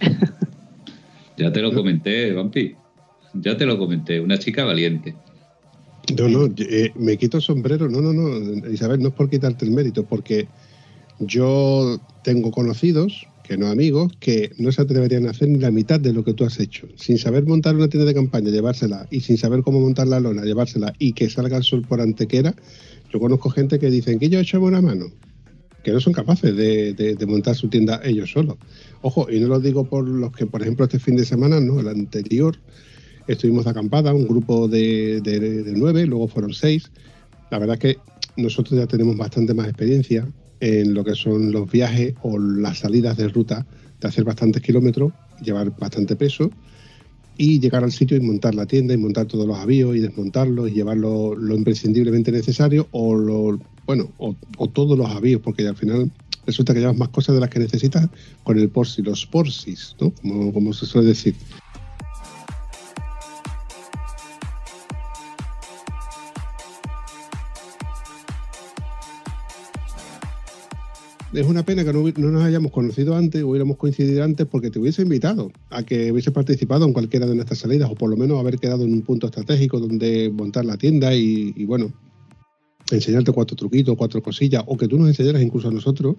Ya te lo comenté, Vampi. Ya te lo comenté. Una chica valiente. No, no, eh, me quito el sombrero. No, no, no, Isabel, no es por quitarte el mérito, porque yo tengo conocidos, que no amigos, que no se atreverían a hacer ni la mitad de lo que tú has hecho. Sin saber montar una tienda de campaña, llevársela, y sin saber cómo montar la lona, llevársela, y que salga el sol por antequera. Yo conozco gente que dicen que yo he hecho buena mano, que no son capaces de, montar su tienda ellos solos. Ojo, y no lo digo por los que, por ejemplo, este fin de semana, no, el anterior, estuvimos de acampada, un grupo de, de, de nueve, luego fueron seis. La verdad es que nosotros ya tenemos bastante más experiencia en lo que son los viajes o las salidas de ruta, de hacer bastantes kilómetros, llevar bastante peso y llegar al sitio y montar la tienda y montar todos los avíos y desmontarlos y llevar lo, imprescindiblemente necesario o lo, bueno o, o todos los avíos porque al final resulta que llevas más cosas de las que necesitas con el porsi, los porsis, ¿no? Como, como se suele decir. Es una pena que no, nos hayamos conocido antes, hubiéramos coincidido antes, porque te hubiese invitado a que hubiese participado en cualquiera de nuestras salidas, o por lo menos haber quedado en un punto estratégico donde montar la tienda y, bueno, enseñarte cuatro truquitos, cuatro cosillas, o que tú nos enseñaras incluso a nosotros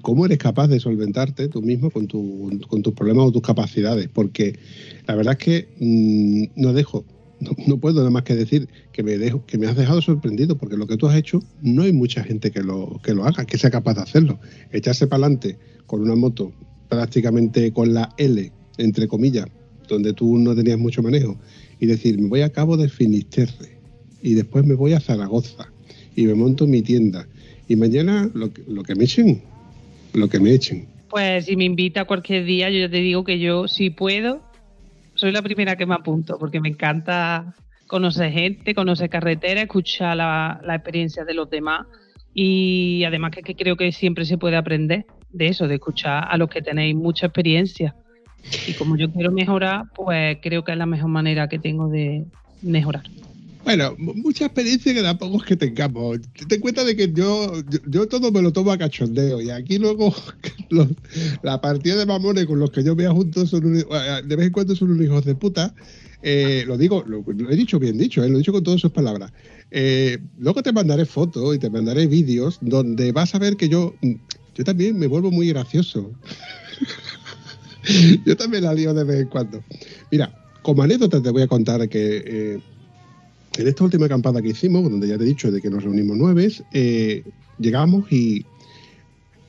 cómo eres capaz de solventarte tú mismo con, tu, con tus problemas o tus capacidades, porque la verdad es que mmm, no dejo, no, puedo nada más que decir que me, dejo, que me has dejado sorprendido, porque lo que tú has hecho no hay mucha gente que lo, que lo haga, que sea capaz de hacerlo. Echarse para adelante con una moto prácticamente con la L, entre comillas, donde tú no tenías mucho manejo, y decir, me voy a cabo de Finisterre, y después me voy a Zaragoza, y me monto mi tienda, y mañana lo que, lo que me echen, lo que me echen. Pues si me invita cualquier día, yo te digo que yo, si puedo, soy la primera que me apunto, porque me encanta conocer gente, conocer carretera, escuchar la, la experiencia de los demás y además que, que, creo que siempre se puede aprender de eso, de escuchar a los que tenéis mucha experiencia. Y como yo quiero mejorar, pues creo que es la mejor manera que tengo de mejorar. Bueno, mucha experiencia que tampoco es que tengamos. Ten cuenta de que yo, yo, todo me lo tomo a cachondeo y aquí luego la partida de mamones con los que yo vea juntos son un, de vez en cuando son unos hijos de puta. Eh, lo digo, lo, he dicho bien dicho, eh, lo he dicho con todas sus palabras. Eh, luego te mandaré fotos y te mandaré vídeos donde vas a ver que yo, yo también me vuelvo muy gracioso. yo también la lío de vez en cuando. Mira, como anécdota te voy a contar que eh, en esta última acampada que hicimos, donde ya te he dicho de que nos reunimos nueve, eh, llegamos y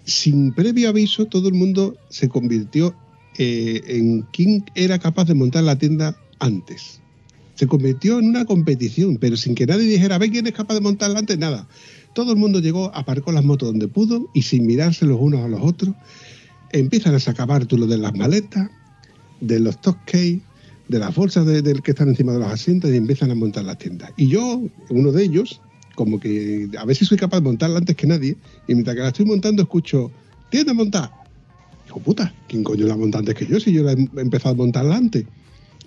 sin previo aviso todo el mundo se convirtió eh, en quién era capaz de montar la tienda antes. Se convirtió en una competición, pero sin que nadie dijera, a ver quién es capaz de montarla antes, nada. Todo el mundo llegó, aparcó las motos donde pudo y sin mirarse los unos a los otros, empiezan a sacar bártulos de las maletas, de los toques, de las bolsas de, que están encima de los asientos y empiezan a montar las tiendas. Y yo, uno de ellos, como que a si soy capaz de montarla antes que nadie, y mientras que la estoy montando escucho, tienda montada. Digo, puta, ¿quién coño la monta antes que yo si yo la he empezado a montarla antes?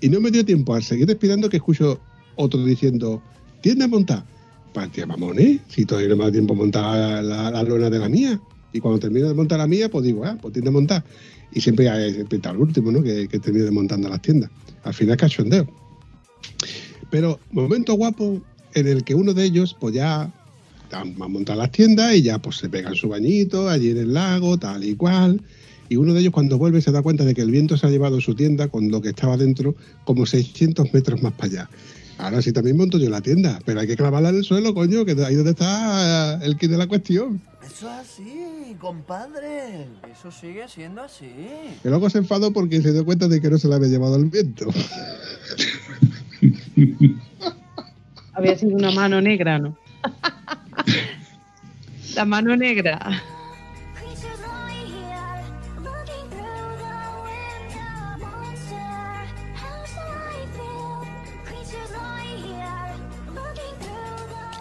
Y no me dio tiempo a seguir respirando que escucho otro diciendo, tienda montada. Partía mamones, si todavía no me da tiempo a montar la, la, lona de la mía. Y cuando termino de montar la mía, pues digo, ah, pues tienda montada. Y siempre, siempre está el último, ¿no? Que, que termine montando las tiendas. Al final cachondeo. Pero momento guapo en el que uno de ellos, pues ya va a montar las tiendas y ya pues se pegan su bañito allí en el lago, tal y cual. Y uno de ellos cuando vuelve se da cuenta de que el viento se ha llevado su tienda con lo que estaba dentro como 600 metros más para allá. Ahora sí también monto yo la tienda, pero hay que clavarla en el suelo, coño, que ahí donde está el kit de la cuestión. Eso es así, compadre. Eso sigue siendo así. Y luego se enfadó porque se dio cuenta de que no se la había llevado el viento. había sido una mano negra, ¿no? la mano negra.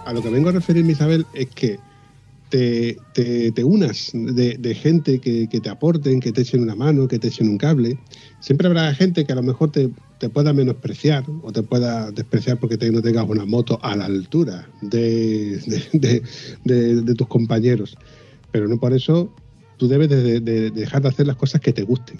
A lo que vengo a referirme, Isabel, es que te, te, unas de, gente que, que, te aporten, que te echen una mano, que te echen un cable. Siempre habrá gente que a lo mejor te, te pueda menospreciar o te pueda despreciar porque te- no tengas una moto a la altura de, de- tus compañeros. Pero no por eso tú debes de, de- de dejar de hacer las cosas que te gusten.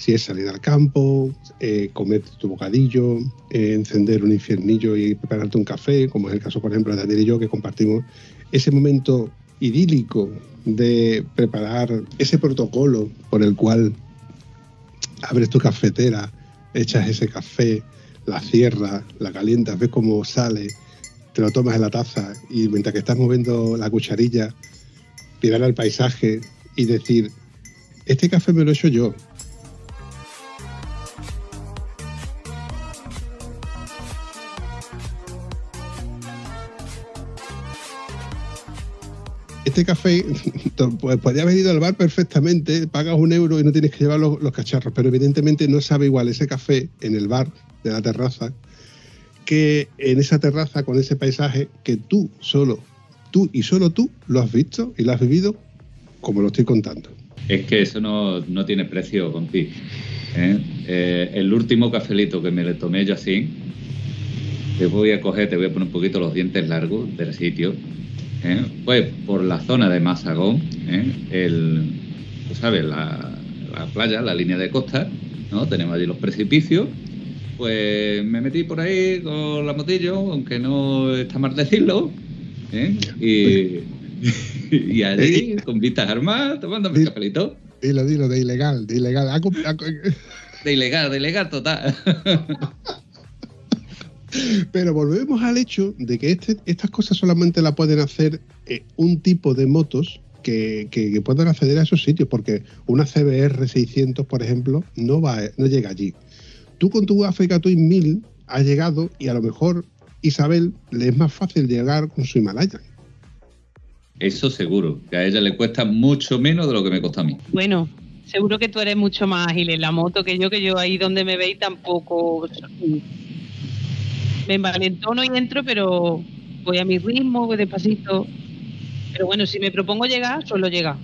Si es salir al campo, eh, comer tu bocadillo, eh, encender un infiernillo y prepararte un café, como es el caso, por ejemplo, de Daniel y yo, que compartimos ese momento idílico de preparar ese protocolo por el cual abres tu cafetera, echas ese café, la cierras, la calientas, ves cómo sale, te lo tomas en la taza y mientras que estás moviendo la cucharilla, mirar al paisaje y decir, este café me lo he hecho yo. Este café podría haber ido al bar perfectamente, pagas un euro y no tienes que llevar los, cacharros, pero evidentemente no sabe igual ese café en el bar de la terraza que en esa terraza con ese paisaje que tú solo, tú y solo tú lo has visto y lo has vivido como lo estoy contando. Es que eso no, no tiene precio, compi. ¿eh? Eh, el último cafelito que me le tomé yo así, te voy a coger, te voy a poner un poquito los dientes largos del sitio. ¿Eh? Pues por la zona de Masagón, ¿eh? el, tú sabes, la, la playa, la línea de costa, ¿no? Tenemos allí los precipicios. Pues me metí por ahí con la motillo, aunque no está mal decirlo. ¿eh? Y, y allí, con vistas armadas, tomando mi cafelito. Dilo, dilo, de ilegal, de ilegal. De ilegal, de ilegal total. Pero volvemos al hecho de que este- estas cosas solamente las pueden hacer eh, un tipo de motos que, que, que puedan acceder a esos sitios, porque una CBR 600, por ejemplo, no, va, no llega allí. Tú con tu Africa Twin 1000 has llegado y a lo mejor Isabel le es más fácil llegar con su Himalaya. Eso seguro, que a ella le cuesta mucho menos de lo que me cuesta a mí. Bueno, seguro que tú eres mucho más ágil en la moto que yo, que yo ahí donde me veis tampoco me envalentono y entro, pero voy a mi ritmo, voy despacito. Pero bueno, si me propongo llegar, solo llega.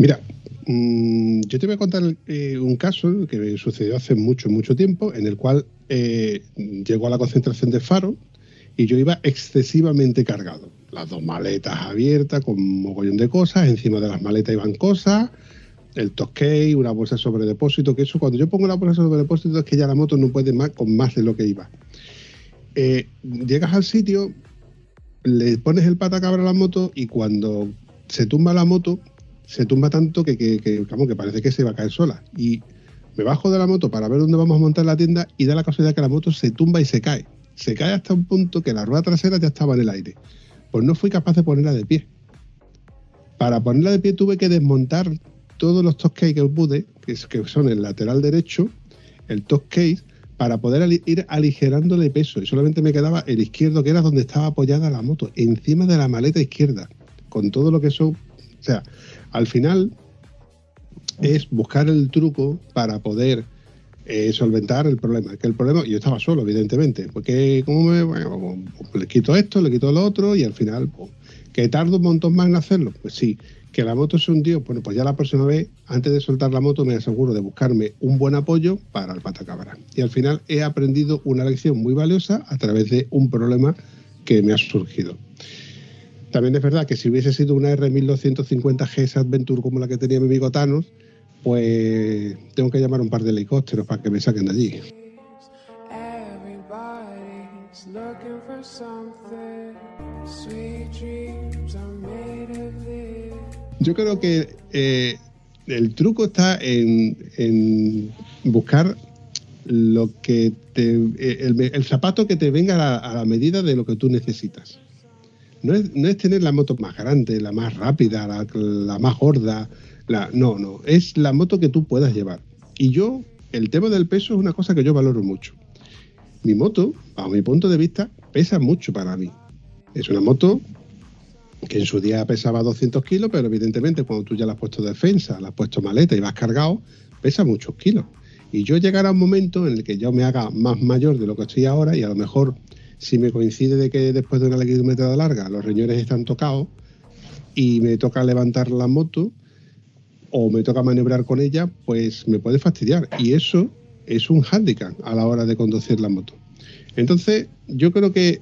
Mira, mm, yo te voy a contar eh, un caso que sucedió hace mucho, mucho tiempo, en el cual eh, llegó a la concentración de Faro y yo iba excesivamente cargado. Las dos maletas abiertas con un mogollón de cosas, encima de las maletas iban cosas, el toskey, una bolsa sobre depósito, que eso cuando yo pongo la bolsa sobre depósito es que ya la moto no puede más con más de lo que iba. Eh, llegas al sitio, le pones el patacabra a la moto y cuando se tumba la moto, se tumba tanto que, que, que, que parece que se va a caer sola. Y me bajo de la moto para ver dónde vamos a montar la tienda y da la casualidad que la moto se tumba y se cae. Se cae hasta un punto que la rueda trasera ya estaba en el aire. Pues no fui capaz de ponerla de pie. Para ponerla de pie tuve que desmontar todos los top que pude, que, son el lateral derecho, el top case, para poder ir aligerándole peso. Y solamente me quedaba el izquierdo, que era donde estaba apoyada la moto, encima de la maleta izquierda, con todo lo que eso. O sea, al final es buscar el truco para poder eh, solventar el problema. Que el problema, yo estaba solo, evidentemente, porque como me, pues, le quito esto, le quito lo otro y al final, pues, que tardo un montón más en hacerlo, pues sí. Que la moto se hundió, bueno, pues ya la próxima vez, antes de soltar la moto, me aseguro de buscarme un buen apoyo para el patacabra. Y al final he aprendido una lección muy valiosa a través de un problema que me ha surgido. También es verdad que si hubiese sido una R1250 GS Adventure como la que tenía mi amigo Thanos, pues tengo que llamar a un par de helicópteros para que me saquen de allí. Yo creo que eh, el truco está en, en buscar lo que te, eh, el, el zapato que te venga a la, a la medida de lo que tú necesitas. No es, no es tener la moto más grande, la más rápida, la, la más gorda. La, no, no. Es la moto que tú puedas llevar. Y yo, el tema del peso es una cosa que yo valoro mucho. Mi moto, a mi punto de vista, pesa mucho para mí. Es una moto que en su día pesaba 200 kilos, pero evidentemente cuando tú ya le has puesto defensa, le has puesto maleta y vas cargado, pesa muchos kilos. Y yo llegará un momento en el que yo me haga más mayor de lo que estoy ahora y a lo mejor Si me coincide de que después de una kilometrada larga los riñones están tocados y me toca levantar la moto o me toca maniobrar con ella, pues me puede fastidiar. Y eso es un hándicap a la hora de conducir la moto. Entonces, yo creo que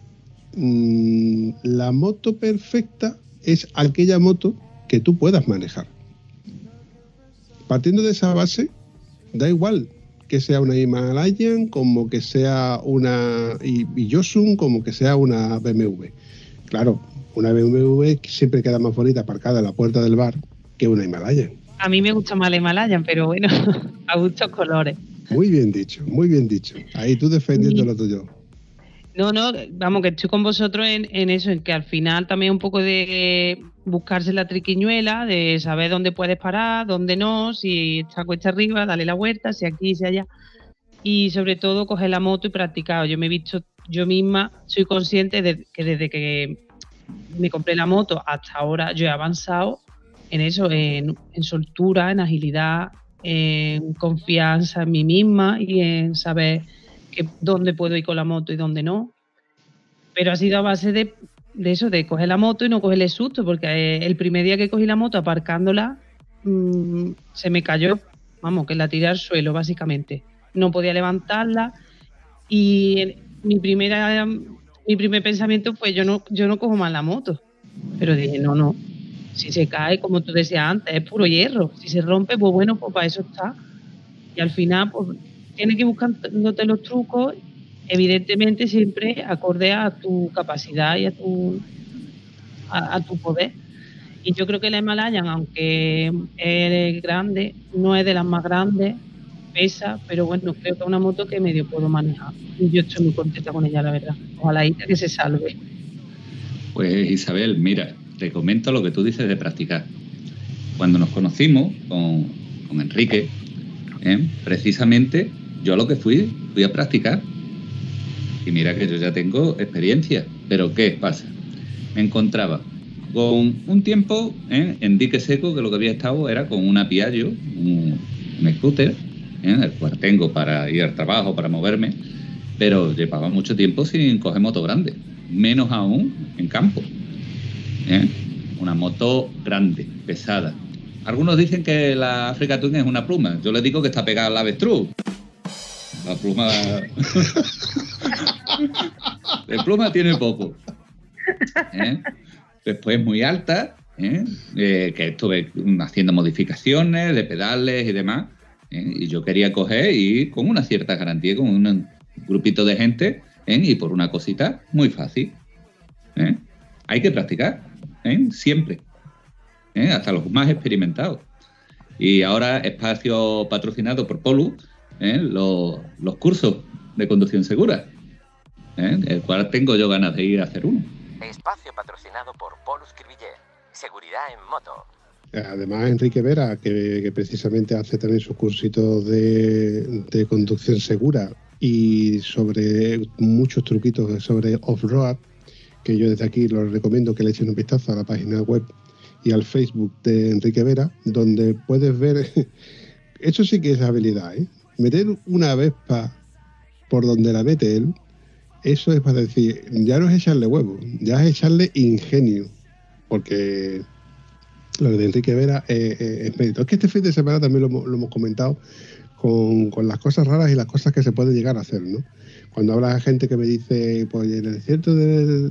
mm, la moto perfecta es aquella moto que tú puedas manejar. Partiendo de esa base, da igual que sea una Himalayan, como que sea una Yosun, como que sea una BMW. Claro, una BMW siempre queda más bonita aparcada en la puerta del bar que una Himalayan. A mí me gusta más la Himalayan, pero bueno, a muchos colores. Muy bien dicho, muy bien dicho. Ahí tú defendiendo lo tuyo. No, no, vamos, que estoy con vosotros en, en eso, en que al final también un poco de buscarse la triquiñuela, de saber dónde puedes parar, dónde no, si está cuesta arriba, dale la vuelta, si aquí, si allá. Y sobre todo coger la moto y practicar. Yo me he visto, yo misma soy consciente de que desde que me compré la moto hasta ahora yo he avanzado en eso, en, soltura, en agilidad, en confianza en mí misma y en saber que dónde puedo ir con la moto y dónde no. Pero ha sido a base de, eso, de coger la moto y no cogerle susto, porque eh, el primer día que cogí la moto aparcándola, mm, se me cayó, vamos, que la tiré al suelo, básicamente. No podía levantarla y mi, primera, mi primer pensamiento fue, yo no, yo no cojo más la moto. Pero dije, no, no, si se cae, como tú decías antes, es puro hierro. Si se rompe, pues bueno, pues para eso está. Y al final, pues tienes que ir buscándote los trucos, evidentemente siempre acorde a tu capacidad y a tu, a, tu poder. Y yo creo que la Himalayan, aunque es grande, no es de las más grandes, pesa, pero bueno, creo que es una moto que medio puedo manejar. Y yo estoy muy contenta con ella, la verdad. Ojalá que se salve. Pues Isabel, mira, te comento lo que tú dices de practicar. Cuando nos conocimos con, Enrique, ¿eh? precisamente yo lo que fui, fui a practicar. Y mira que yo ya tengo experiencia. Pero ¿qué pasa? Me encontraba con un tiempo ¿eh? en dique seco que lo que había estado era con una un, un scooter, ¿eh? el cual tengo para ir al trabajo, para moverme, pero llevaba mucho tiempo sin coger moto grande, menos aún en campo. ¿Eh? Una moto grande, pesada. Algunos dicen que la Africa Twin es una pluma. Yo les digo que está pegada al avestruz. La pluma. de pluma tiene poco. ¿eh? Después muy alta, ¿eh? Que estuve haciendo modificaciones de pedales y demás. Y yo quería coger y con una cierta garantía, con un grupito de gente, y por una cosita muy fácil. Hay que practicar, ¿eh? siempre. ¿eh? hasta los más experimentados. Y ahora espacio patrocinado por Polu, ¿eh? los, los cursos de conducción segura, ¿eh? el cual tengo yo ganas de ir a hacer uno. Espacio patrocinado por Polus Cribillé. Seguridad en moto. Además, Enrique Vera, que, que precisamente hace también sus cursitos de, de conducción segura y sobre muchos truquitos sobre off-road, que yo desde aquí los recomiendo que le echen un vistazo a la página web y al Facebook de Enrique Vera, donde puedes ver, eso sí que es habilidad, ¿eh? meter una Vespa por donde la mete él, eso es para decir, ya no es echarle huevo, ya es echarle ingenio, porque lo de Enrique Vera eh, eh, es mérito. Es que este fin de semana también lo, lo hemos comentado con, con las cosas raras y las cosas que se puede llegar a hacer, ¿no? Cuando habla gente que me dice, pues en el desierto de,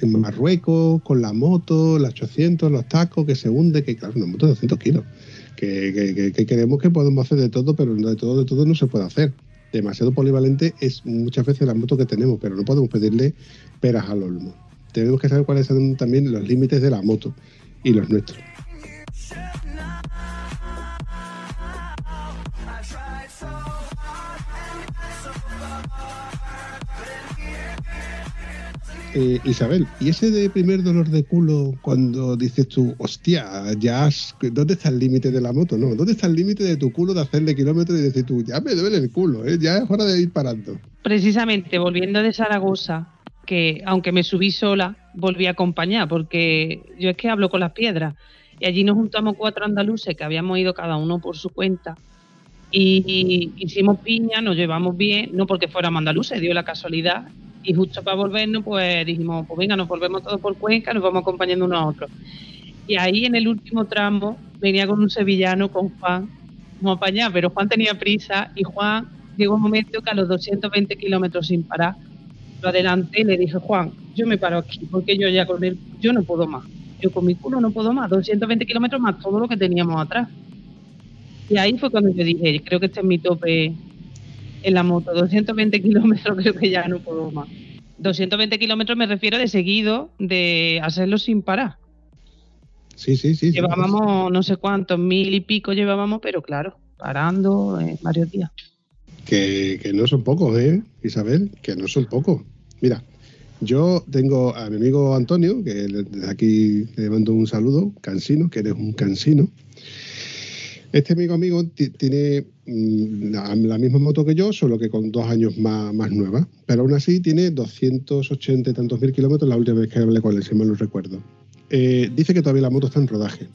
en, Marruecos, con la moto, las 800, los tacos, que se hunde, que claro, una moto de 200 kilos, que, que- que- que que podemos hacer de todo, pero de todo, de todo no se puede hacer. Demasiado polivalente es muchas veces la moto que tenemos, pero no podemos pedirle peras al olmo. Tenemos que saber cuáles son también los límites de la moto y los nuestros. Eh, Isabel, ¿y ese de primer dolor de culo cuando dices tú, hostia, ya ¿dónde está el límite de la moto? No, ¿dónde está el límite de tu culo de hacerle kilómetros y decir tú, ya me duele el culo, ¿eh? ya es hora de ir parando? Precisamente, volviendo de Zaragoza, que aunque me subí sola, volví a acompañar, porque yo es que hablo con las piedras. Y allí nos juntamos cuatro andaluces que habíamos ido cada uno por su cuenta. Y, y hicimos piña, nos llevamos bien, no porque fuéramos andaluces, dio la casualidad. Y justo para volvernos, pues dijimos, pues venga, nos volvemos todos por Cuenca, nos vamos acompañando unos a otros. Y ahí en el último tramo venía con un sevillano, con Juan, no apañar, pero Juan tenía prisa y Juan llegó un momento que a los 220 kilómetros sin parar, lo adelanté y le dije, Juan, yo me paro aquí, porque yo ya con él, yo no puedo más. Yo con mi culo no puedo más, 220 kilómetros más todo lo que teníamos atrás. Y ahí fue cuando yo dije, creo que este es mi tope en la moto, 220 kilómetros creo que ya no puedo más. 220 kilómetros me refiero de seguido, de hacerlo sin parar. Sí, sí, sí. sí. Llevábamos no sé cuántos, mil y pico llevábamos, pero claro, parando en varios días. Que, que no son pocos, ¿eh, Isabel? Que no son pocos. Mira, yo tengo a mi amigo Antonio, que desde aquí le mando un saludo, cansino, que eres un cansino. Este amigo amigo ti- tiene mm, la, la misma moto que yo, solo que con dos años más, más nueva. Pero aún así tiene 280 y tantos mil kilómetros la última vez que hablé con él, si mal no recuerdo. Eh, dice que todavía la moto está en rodaje.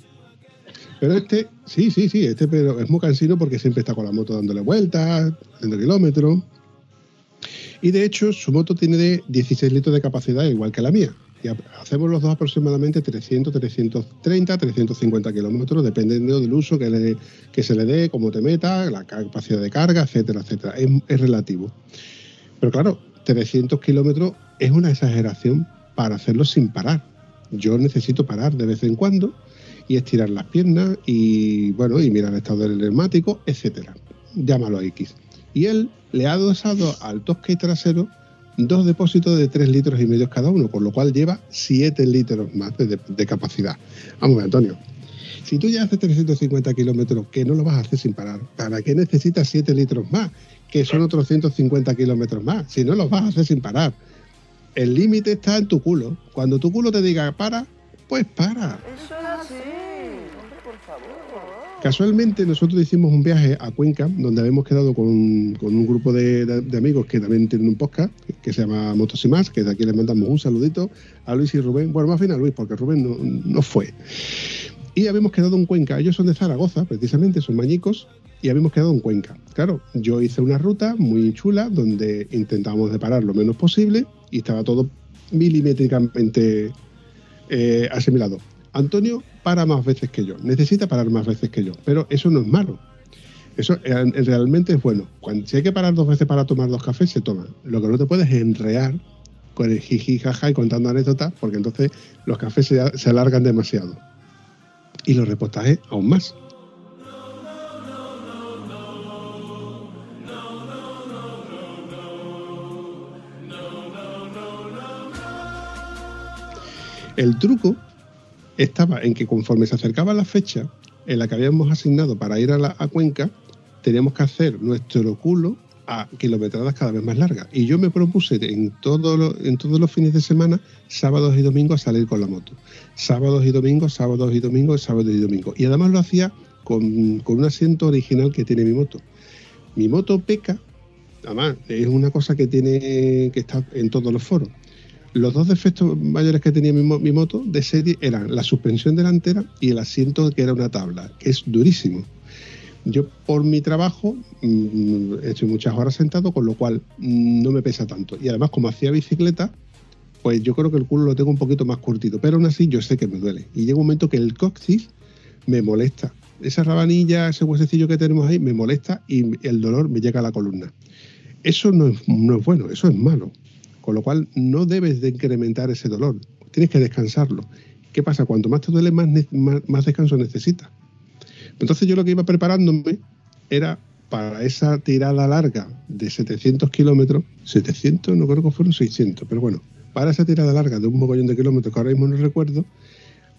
Pero este, sí, sí, sí, este pero es muy cansino porque siempre está con la moto dándole vueltas, haciendo kilómetros. Y de hecho, su moto tiene de 16 litros de capacidad, igual que la mía. Y ha- hacemos los dos aproximadamente 300, 330, 350 kilómetros, dependiendo del uso que, se le dé, cómo te meta, la capacidad de carga, etcétera, etcétera. Es, relativo. Pero claro, 300 kilómetros es una exageración para hacerlo sin parar. Yo necesito parar de vez en cuando y estirar las piernas y bueno, y mirar el estado del neumático, etcétera. Llámalo X. Y él le ha adosado al tosque trasero dos depósitos de 3 litros y medio cada uno, por lo cual lleva 7 litros más de, de- capacidad. Vamos Antonio. Si tú ya haces 350 kilómetros, que no lo vas a hacer sin parar, ¿para qué necesitas 7 litros más? Que son otros 150 kilómetros más. Si no los vas a hacer sin parar. El límite está en tu culo. Cuando tu culo te diga para, pues para. Eso es así. Casualmente nosotros hicimos un viaje a Cuenca donde habíamos quedado con, con un grupo de, de- de amigos que también tienen un podcast que se llama Motos y Más, que de aquí les mandamos un saludito a Luis y Rubén. Bueno, más bien a Luis, porque Rubén no, no fue. Y habíamos quedado en Cuenca. Ellos son de Zaragoza, precisamente, son mañicos, y habíamos quedado en Cuenca. Claro, yo hice una ruta muy chula donde intentábamos de parar lo menos posible y estaba todo milimétricamente eh, asimilado. Antonio para más veces que yo, necesita parar más veces que yo, pero eso no es malo. Eso eh, realmente es bueno. Cuando, si hay que parar dos veces para tomar dos cafés, se toma. Lo que no te puedes es enrear con el jiji jaja y contando anécdotas, porque entonces los cafés se, se alargan demasiado. Y los reportajes aún más. El truco estaba en que conforme se acercaba la fecha en la que habíamos asignado para ir a, la, Cuenca, teníamos que hacer nuestro culo a kilometradas cada vez más largas. Y yo me propuse en, en todos los fines de semana, sábados y domingos, salir con la moto. Sábados y domingos, sábados y domingos, sábados y domingos. Y además lo hacía con, con un asiento original que tiene mi moto. Mi moto peca, además, es una cosa que tiene que está en todos los foros. Los dos defectos mayores que tenía mi, mo- mi moto de serie eran la suspensión delantera y el asiento que era una tabla, que es durísimo. Yo por mi trabajo mm, estoy muchas horas sentado, con lo cual mm, no me pesa tanto. Y además como hacía bicicleta, pues yo creo que el culo lo tengo un poquito más cortito, pero aún así yo sé que me duele. Y llega un momento que el coxis me molesta. Esa rabanilla, ese huesecillo que tenemos ahí, me molesta y el dolor me llega a la columna. Eso no es, no es bueno, eso es malo. Con lo cual no debes de incrementar ese dolor, tienes que descansarlo. ¿Qué pasa? Cuanto más te duele, más, más, descanso necesitas. Entonces yo lo que iba preparándome era para esa tirada larga de 700 kilómetros, 700, no creo que fueron 600, pero bueno, para esa tirada larga de un mogollón de kilómetros que ahora mismo no recuerdo,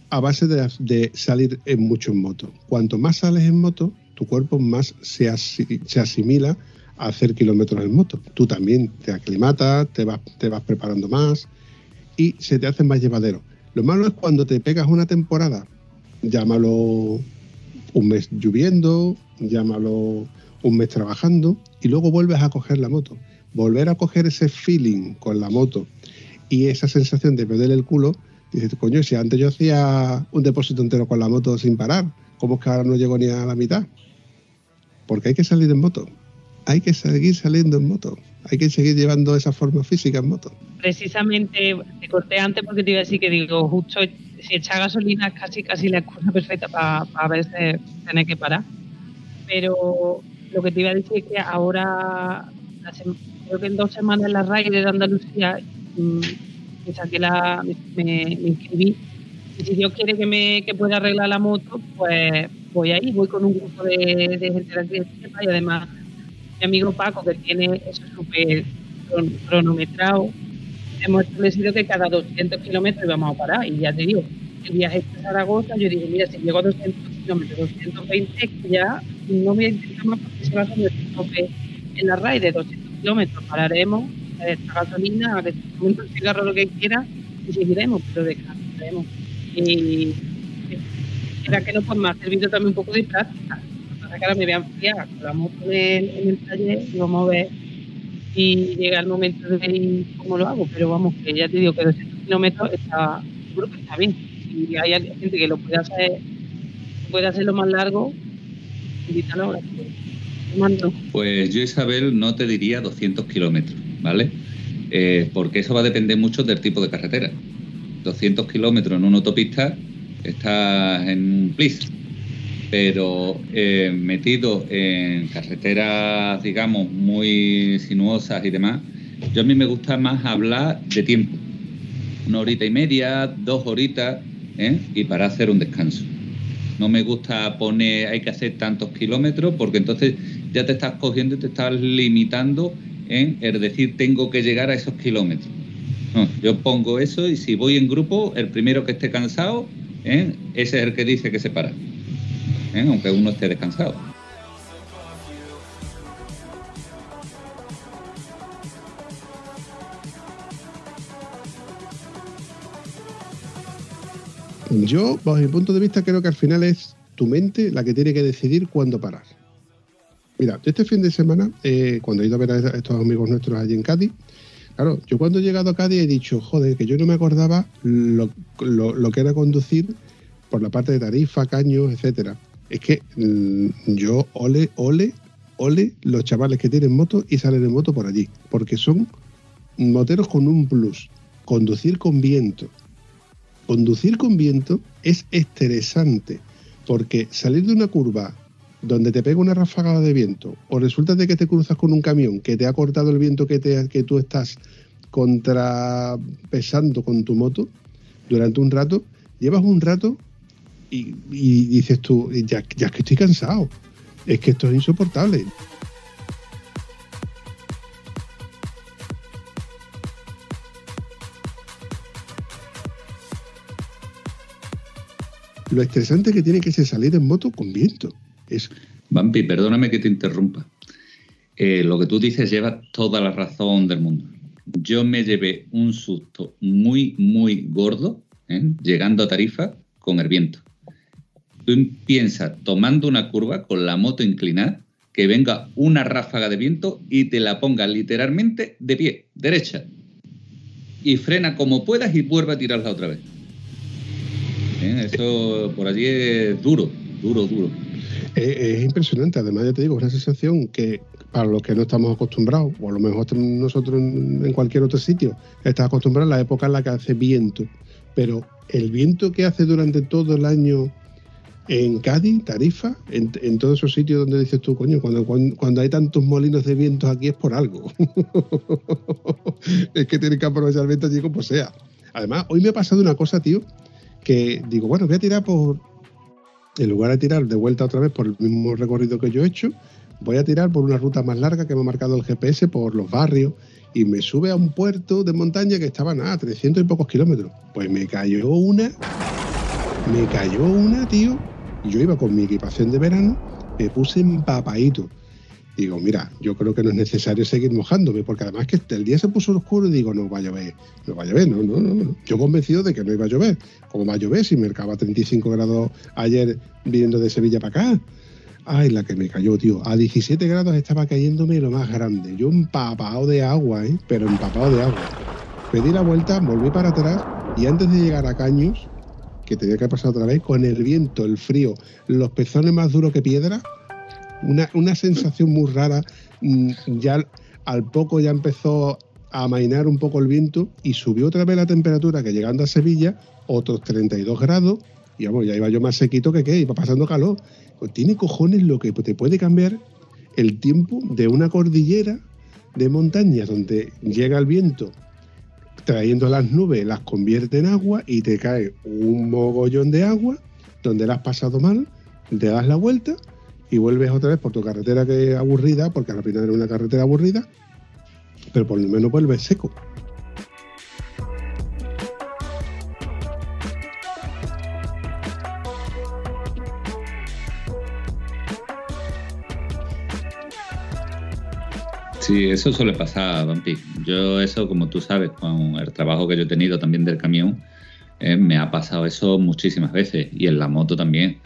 a base de, salir en mucho en moto. Cuanto más sales en moto, tu cuerpo más se asimila hacer kilómetros en moto. Tú también te aclimatas, te vas, te vas preparando más y se te hace más llevadero. Lo malo es cuando te pegas una temporada, llámalo un mes lloviendo, llámalo un mes trabajando y luego vuelves a coger la moto. Volver a coger ese feeling con la moto y esa sensación de perder el culo, dices, coño, si antes yo hacía un depósito entero con la moto sin parar, ¿cómo es que ahora no llego ni a la mitad? Porque hay que salir en moto. Hay que seguir saliendo en moto. hay que seguir llevando esa forma física en moto. Precisamente te corté antes porque te iba a decir que digo, justo si echa gasolina es casi casi la excusa perfecta para a veces tener que parar. Pero lo que te iba a decir es que ahora, creo que en dos semanas en la RAI de Andalucía mm, me saqué la, me, inscribí. Y si Dios quiere que me que pueda arreglar la moto, pues voy ahí, voy con un grupo de, de gente de aquí y además mi amigo Paco, que tiene eso súper cron- cronometrado, hemos establecido que cada 200 kilómetros íbamos a parar. Y ya te digo, el viaje a Zaragoza, yo dije, mira, si llego a 200 kilómetros, 220, que ya no voy a intentar más porque se va a hacer nuestro tope en la RAI de 200 kilómetros. Pararemos, a esta gasolina, a que se un cigarro, lo que quiera, y seguiremos, pero descansaremos. Y era que no, pues me ha servido también un poco de práctica. Lo que ahora me voy a enfriar la moto en el, taller y vamos a ver y llega el momento de ir cómo lo hago, pero vamos, que ya te digo que 200 kilómetros está, que está bien. Si hay gente que lo puede hacer, puede hacerlo más largo, invítalo ahora. Mando. Pues yo, Isabel, no te diría 200 kilómetros, ¿vale? Eh, porque eso va a depender mucho del tipo de carretera. 200 kilómetros en una autopista estás en un plis. Pero eh, metido en carreteras, digamos, muy sinuosas y demás, yo a mí me gusta más hablar de tiempo. Una horita y media, dos horitas, ¿eh? y para hacer un descanso. No me gusta poner, hay que hacer tantos kilómetros, porque entonces ya te estás cogiendo y te estás limitando en el decir tengo que llegar a esos kilómetros. Yo pongo eso y si voy en grupo, el primero que esté cansado, ¿eh? ese es el que dice que se para, ¿eh? aunque uno esté descansado. Yo, bajo mi punto de vista, creo que al final es tu mente la que tiene que decidir cuándo parar. Mira, este fin de semana, eh, cuando he ido a ver a estos amigos nuestros allí en Cádiz, claro, yo cuando he llegado a Cádiz he dicho, joder, que yo no me acordaba lo que era conducir por la parte de tarifa, caños, etcétera. Es que mm, yo, ole, ole, ole los chavales que tienen moto y salen en moto por allí, porque son moteros con un plus, conducir con viento. Conducir con viento es estresante, porque salir de una curva donde te pega una ráfaga de viento o resulta de que te cruzas con un camión que te ha cortado el viento que, te, que tú estás contrapesando con tu moto durante un rato, llevas un rato y, dices tú, ya, ya es que estoy cansado, es que esto es insoportable. Lo estresante que tiene que ser salir en moto con viento. Es Vampi, perdóname que te interrumpa. Eh, lo que tú dices lleva toda la razón del mundo. Yo me llevé un susto muy, muy gordo ¿eh? llegando a Tarifa con el viento. Tú piensas tomando una curva con la moto inclinada, que venga una ráfaga de viento y te la ponga literalmente de pie, derecha. Y frena como puedas y vuelve a tirarla otra vez. ¿Eh? Eso por allí es duro, duro, duro. Es, es impresionante, además ya te digo, es una sensación que para los que no estamos acostumbrados, o a lo mejor nosotros en, en cualquier otro sitio, estás acostumbrado a la época en la que hace viento, pero el viento que hace durante todo el año en Cádiz, Tarifa, en, todos esos sitios donde dices tú, coño, cuando, cuando, cuando hay tantos molinos de vientos aquí es por algo. es que tienen que aprovechar el viento allí como sea. Además, hoy me ha pasado una cosa, tío, que digo, bueno, voy a tirar por, en lugar de tirar de vuelta otra vez por el mismo recorrido que yo he hecho, voy a tirar por una ruta más larga que me ha marcado el GPS por los barrios y me sube a un puerto de montaña que estaba nada, a 300 y pocos kilómetros. Pues me cayó una, me cayó una, tío. Yo iba con mi equipación de verano, me puse empapadito. Digo, mira, yo creo que no es necesario seguir mojándome, porque además que el día se puso oscuro y digo, no va a llover, no va a llover, no, no, no. Yo convencido de que no iba a llover. ¿Cómo va a llover si marcaba 35 grados ayer viniendo de Sevilla para acá? Ay, la que me cayó, tío. A 17 grados estaba cayéndome lo más grande. Yo empapado de agua, ¿eh? Pero empapado de agua. Pedí la vuelta, volví para atrás y antes de llegar a Caños, que tenía que pasar otra vez, con el viento, el frío, los pezones más duros que piedra, una, una sensación muy rara, mm, ya al poco ya empezó a amainar un poco el viento y subió otra vez la temperatura, que llegando a Sevilla, otros 32 grados, y vamos, ya iba yo más sequito que qué, iba pasando calor. Pues tiene cojones lo que te puede cambiar el tiempo de una cordillera de montañas donde llega el viento trayendo las nubes, las convierte en agua y te cae un mogollón de agua donde la has pasado mal, te das la vuelta y vuelves otra vez por tu carretera que es aburrida, porque al final era una carretera aburrida, pero por lo menos vuelves seco. Sí, eso suele pasar, Vampi. Yo eso, como tú sabes, con el trabajo que yo he tenido también del camión, eh, me ha pasado eso muchísimas veces. Y en la moto también.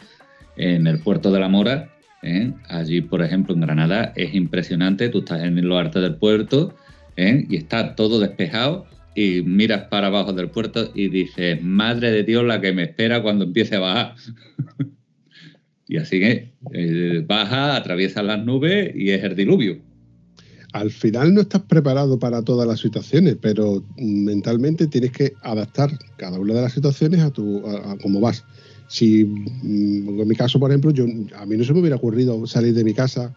En el puerto de la Mora, eh, allí, por ejemplo, en Granada, es impresionante. Tú estás en lo arte del puerto eh, y está todo despejado y miras para abajo del puerto y dices, madre de Dios, la que me espera cuando empiece a bajar. y así que baja, atraviesa las nubes y es el diluvio al final no estás preparado para todas las situaciones, pero mentalmente tienes que adaptar cada una de las situaciones a tu a, a cómo vas. Si mm, en mi caso, por ejemplo, yo a mí no se me hubiera ocurrido salir de mi casa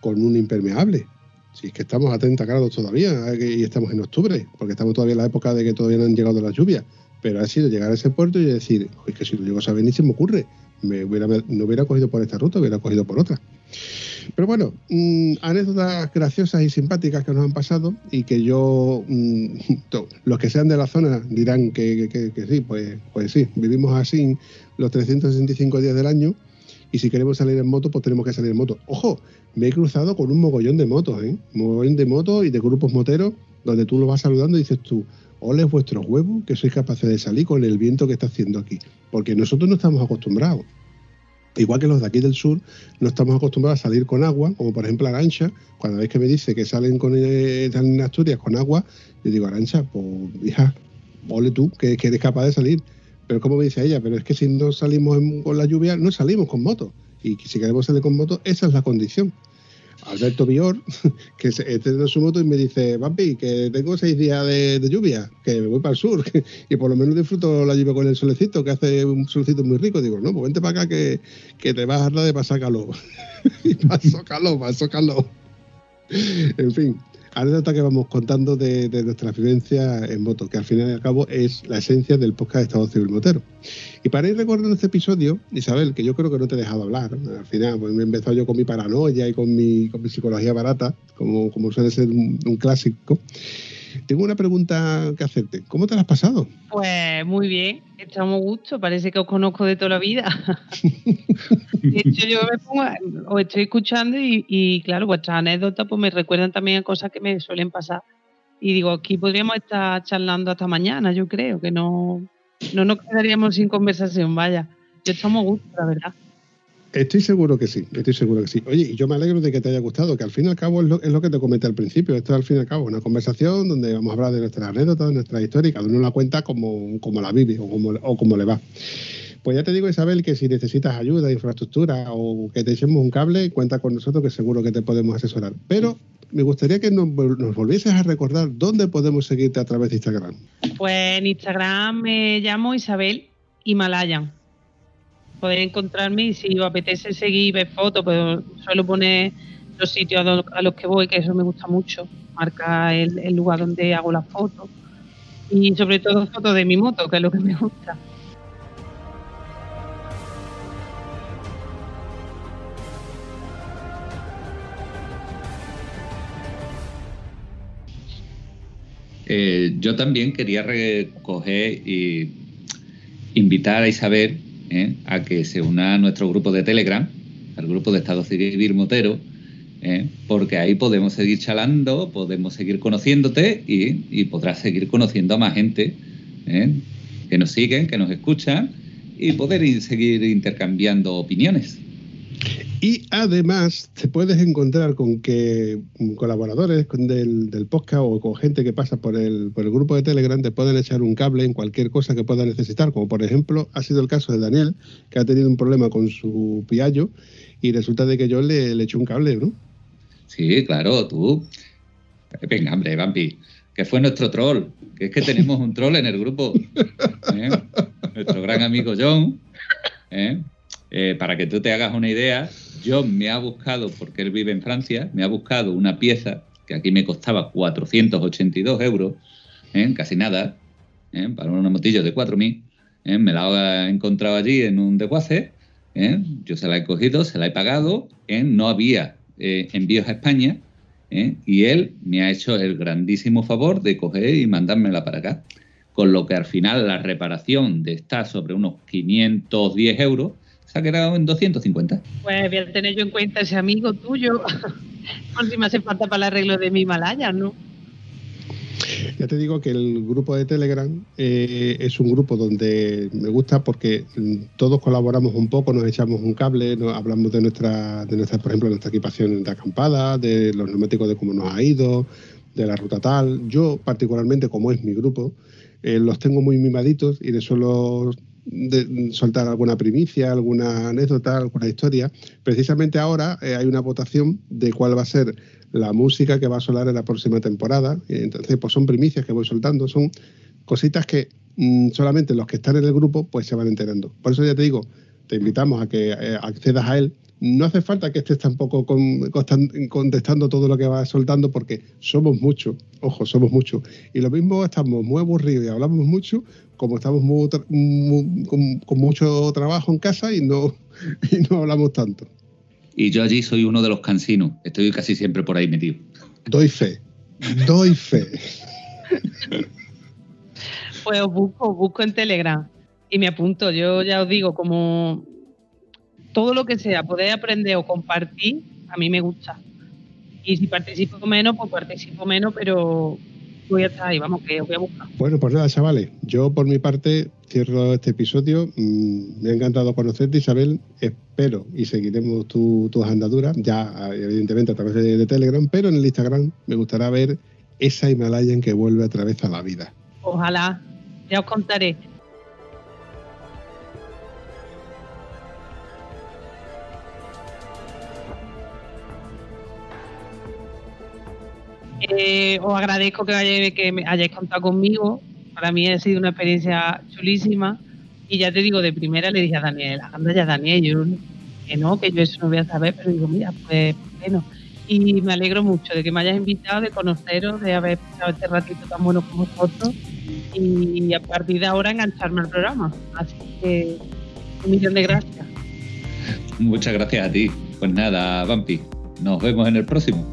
con un impermeable. Si es que estamos a 30 grados todavía eh, y estamos en octubre, porque estamos todavía en la época de que todavía no han llegado las lluvias. Pero ha sido llegar a ese puerto y decir, es que si lo llego a saber ni se me ocurre. Me hubiera, no hubiera cogido por esta ruta, hubiera cogido por otra. Pero bueno, mmm, anécdotas graciosas y simpáticas que nos han pasado y que yo, mmm, los que sean de la zona dirán que, que, sí, pues, pues sí, vivimos así los 365 días del año y si queremos salir en moto, pues tenemos que salir en moto. Ojo, me he cruzado con un mogollón de motos, ¿eh? Mogollón de motos y de grupos moteros donde tú los vas saludando y dices tú, ole vuestros huevos que sois capaces de salir con el viento que está haciendo aquí. Porque nosotros no estamos acostumbrados. Igual que los de aquí del sur, no estamos acostumbrados a salir con agua, como por ejemplo Arancha, cuando veis que me dice que salen con eh, en Asturias con agua, yo digo, Arancha, pues hija, ole tú, que, eres capaz de salir. Pero como me dice ella, pero es que si no salimos con la lluvia, no salimos con moto. Y si queremos salir con moto, esa es la condición. Alberto Bior, que está en su moto y me dice, papi, que tengo seis días de, de, lluvia, que me voy para el sur y por lo menos disfruto la lluvia con el solecito, que hace un solecito muy rico. Digo, no, pues vente para acá que, que te vas a dar de pasar calor. y paso calor, paso calor. en fin, anécdota que vamos contando de, nuestra vivencia en moto, que al final y al cabo es la esencia del podcast de Estado Civil Motero. Y para ir recordando este episodio, Isabel, que yo creo que no te he dejado hablar, al final pues me he empezado yo con mi paranoia y con mi, psicología barata, como, suele ser un, clásico. Tengo una pregunta que hacerte. ¿Cómo te la has pasado? Pues muy bien, estamos gusto, parece que os conozco de toda la vida. de hecho, yo me pongo, os estoy escuchando y, y, claro, vuestras anécdotas pues me recuerdan también a cosas que me suelen pasar. Y digo, aquí podríamos estar charlando hasta mañana, yo creo, que no, no nos quedaríamos sin conversación, vaya. Yo estamos gusto, la verdad. Estoy seguro que sí, estoy seguro que sí. Oye, y yo me alegro de que te haya gustado, que al fin y al cabo es lo, que te comenté al principio. Esto es al fin y al cabo una conversación donde vamos a hablar de nuestras anécdotas, de nuestra historia y cada uno la cuenta como, como la vive o como, le va. Pues ya te digo, Isabel, que si necesitas ayuda, infraestructura o que te echemos un cable, cuenta con nosotros que seguro que te podemos asesorar. Pero me gustaría que nos, nos volvieses a recordar dónde podemos seguirte a través de Instagram. Pues en Instagram me llamo Isabel Himalayan podéis encontrarme y si os apetece seguir ver fotos, pues suelo poner los sitios a los, que voy, que eso me gusta mucho, marca el, el lugar donde hago las fotos y sobre todo fotos de mi moto, que es lo que me gusta. Eh, yo también quería recoger y invitar a Isabel ¿eh? a que se una a nuestro grupo de Telegram, al grupo de Estado Civil Motero, ¿eh? porque ahí podemos seguir charlando, podemos seguir conociéndote y, y podrás seguir conociendo a más gente ¿eh? que nos siguen, que nos escuchan y poder seguir intercambiando opiniones. Y además te puedes encontrar con que colaboradores del, del, podcast o con gente que pasa por el, por el grupo de Telegram te pueden echar un cable en cualquier cosa que pueda necesitar, como por ejemplo ha sido el caso de Daniel, que ha tenido un problema con su piallo y resulta de que yo le, le eché un cable, ¿no? Sí, claro, tú Venga, hombre, Vampi, que fue nuestro troll. Que es que tenemos un troll en el grupo. ¿eh? Nuestro gran amigo John. ¿eh? Eh, para que tú te hagas una idea, John me ha buscado, porque él vive en Francia, me ha buscado una pieza que aquí me costaba 482 euros, ¿eh? casi nada, ¿eh? para una motillo de 4.000. ¿eh? Me la he encontrado allí en un desguace. Yo se la he cogido, se la he pagado. No había envíos a España. Y él me ha hecho el grandísimo favor de coger y mandármela para acá. Con lo que al final la reparación estar sobre unos 510 euros se ha quedado en 250. Pues voy a tener yo en cuenta ese amigo tuyo. Por si me hace falta para el arreglo de mi Himalaya, ¿no? Ya te digo que el grupo de Telegram eh, es un grupo donde me gusta porque mm, todos colaboramos un poco, nos echamos un cable, nos hablamos de nuestra, de nuestra, por ejemplo, nuestra equipación de acampada, de los neumáticos de cómo nos ha ido, de la ruta tal. Yo, particularmente, como es mi grupo, eh, los tengo muy mimaditos y les suelo de- soltar alguna primicia, alguna anécdota, alguna historia. Precisamente ahora eh, hay una votación de cuál va a ser la música que va a sonar en la próxima temporada. Y Entonces, pues son primicias que voy soltando, son cositas que mm, solamente los que están en el grupo pues se van enterando. Por eso ya te digo, te invitamos a que eh, accedas a él. No hace falta que estés tampoco con- contestando todo lo que vas soltando porque somos muchos, ojo, somos muchos. Y lo mismo estamos muy aburridos y hablamos mucho, como estamos muy con, con mucho trabajo en casa y no, y no hablamos tanto. Y yo allí soy uno de los cansinos. Estoy casi siempre por ahí metido. Doy fe, doy fe. Pues os busco, os busco en Telegram y me apunto. Yo ya os digo, como todo lo que sea, poder aprender o compartir, a mí me gusta. Y si participo menos, pues participo menos, pero voy a estar ahí, vamos, que os voy a buscar. Bueno, pues nada, chavales. Yo por mi parte cierro este episodio. Mm, me ha encantado conocerte, Isabel. Espero y seguiremos tu- tus andaduras, ya evidentemente a través de, de Telegram, pero en el Instagram me gustaría ver esa Himalayan que vuelve otra vez a la vida. Ojalá, ya os contaré. Eh, os agradezco que, hayáis- que hayáis contado conmigo. Para mí ha sido una experiencia chulísima. Y ya te digo, de primera le dije a Daniel, anda ya Daniel, yo que no, que yo eso no voy a saber, pero digo, mira, pues bueno. Y me alegro mucho de que me hayas invitado, de conoceros, de haber pasado este ratito tan bueno con vosotros y a partir de ahora engancharme al programa. Así que un millón de gracias. Muchas gracias a ti. Pues nada, Vampi. Nos vemos en el próximo.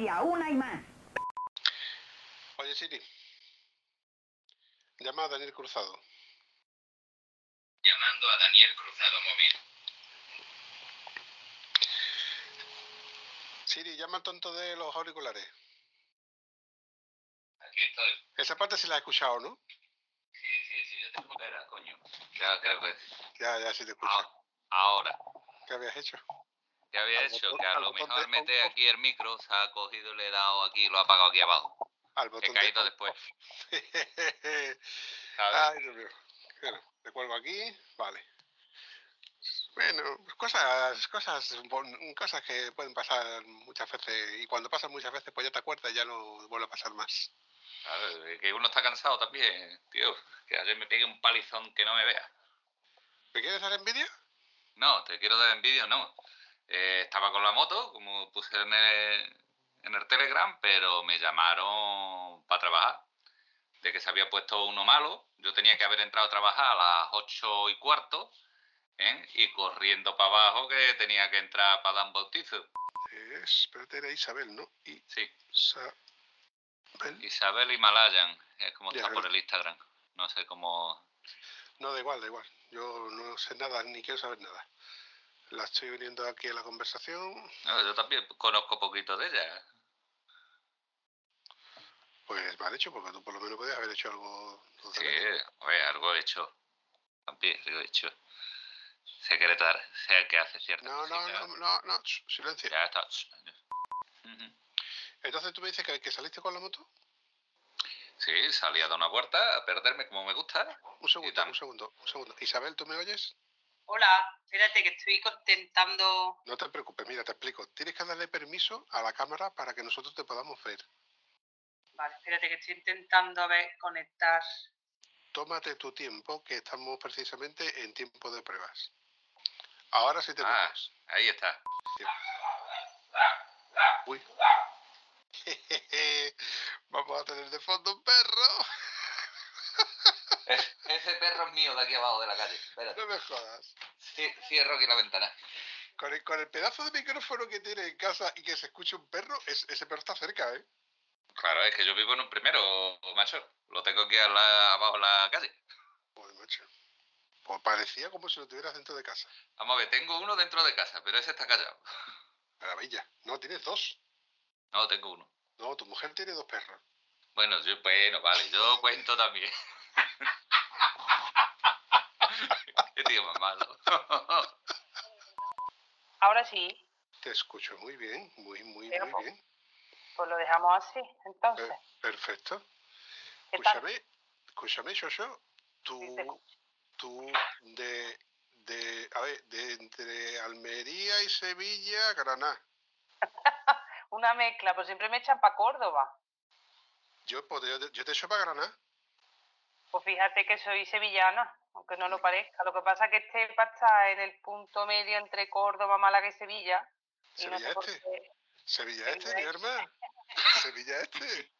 Todavía, una y más. Oye, Siri. Llama a Daniel Cruzado. Llamando a Daniel Cruzado Móvil. Siri, llama al tonto de los auriculares. Aquí estoy. Esa parte sí la he escuchado, ¿no? Sí, sí, sí, yo te espera, coño. Ya, Ya, ya sí te escucho. Ah, ahora. ¿Qué habías hecho? ¿Qué había hecho? botón- Que a lo mejor mete aquí el micro, se ha cogido, le he dado aquí y lo ha apagado aquí abajo. Al He botón caído de después. Ay, Dios mío. Bueno, te cuelgo aquí. Vale. Bueno, cosas, cosas, cosas que pueden pasar muchas veces y cuando pasan muchas veces pues ya te acuerdas y ya no vuelve a pasar más. Claro, que uno está cansado también, tío. Que ayer me pegué un palizón que no me vea. ¿Me quieres dar envidia? No, te quiero dar envidia, no. Eh, estaba con la moto, como puse en el, en el Telegram, pero me llamaron para trabajar. De que se había puesto uno malo. Yo tenía que haber entrado a trabajar a las ocho y cuarto. ¿eh? Y corriendo para abajo que tenía que entrar para dar un bautizo. Es, pero era Isabel, ¿no? Y Sí, Isabel. Isabel Himalayan. Es como Ya, está por el Instagram. No sé cómo... No, da igual, da igual. Yo no sé nada ni quiero saber nada. La estoy uniendo aquí a la conversación. No, yo también conozco poquito de ella. Pues mal hecho, porque tú por lo menos podías haber hecho algo. Sí, oye, algo he hecho. También, algo he hecho. Secretar, sé que hace cierta No, no, no, no, no, silencio. Ya está. Entonces tú me dices que, que saliste con la moto. Sí, salí a dar una vuelta a perderme como me gusta. Un segundo, un segundo, un segundo. Isabel, ¿tú me oyes? Hola, espérate que estoy intentando. No te preocupes, mira, te explico. Tienes que darle permiso a la cámara para que nosotros te podamos ver. Vale, espérate que estoy intentando a ver conectar. Tómate tu tiempo, que estamos precisamente en tiempo de pruebas. Ahora sí te Ah, vemos. ahí está. Uy. Vamos a tener de fondo un perro. Es- ese perro es mío de aquí abajo de la calle. Espérate. No me jodas. Ci- Cierro aquí la ventana. Con el, con el pedazo de micrófono que tiene en casa y que se escuche un perro, es- ese perro está cerca, ¿eh? Claro, es que yo vivo en un primero, macho. Lo tengo aquí la- abajo en la calle. Joder, macho. Pues parecía como si lo tuvieras dentro de casa. Vamos a ver, tengo uno dentro de casa, pero ese está callado. Maravilla. No, tienes dos. No, tengo uno. No, tu mujer tiene dos perros. Bueno, yo, bueno, vale, yo cuento también. Qué tío más malo. Ahora sí, Te escucho muy bien, muy, muy, Pero, muy pues, bien. pues lo dejamos así, entonces. Per- perfecto. Escúchame, escúchame, Shosho. Tú, tú de, de, a ver, de entre Almería y Sevilla, Granada. Una mezcla, pues siempre me echan para Córdoba. Yo, pues, yo, yo te echo para Granada. Pues fíjate que soy sevillana, aunque no lo parezca. Lo que pasa es que Estepa está en el punto medio entre Córdoba, Málaga y Sevilla. Y no Sevilla sé este. Sevilla este, mi hermano. Sevilla este.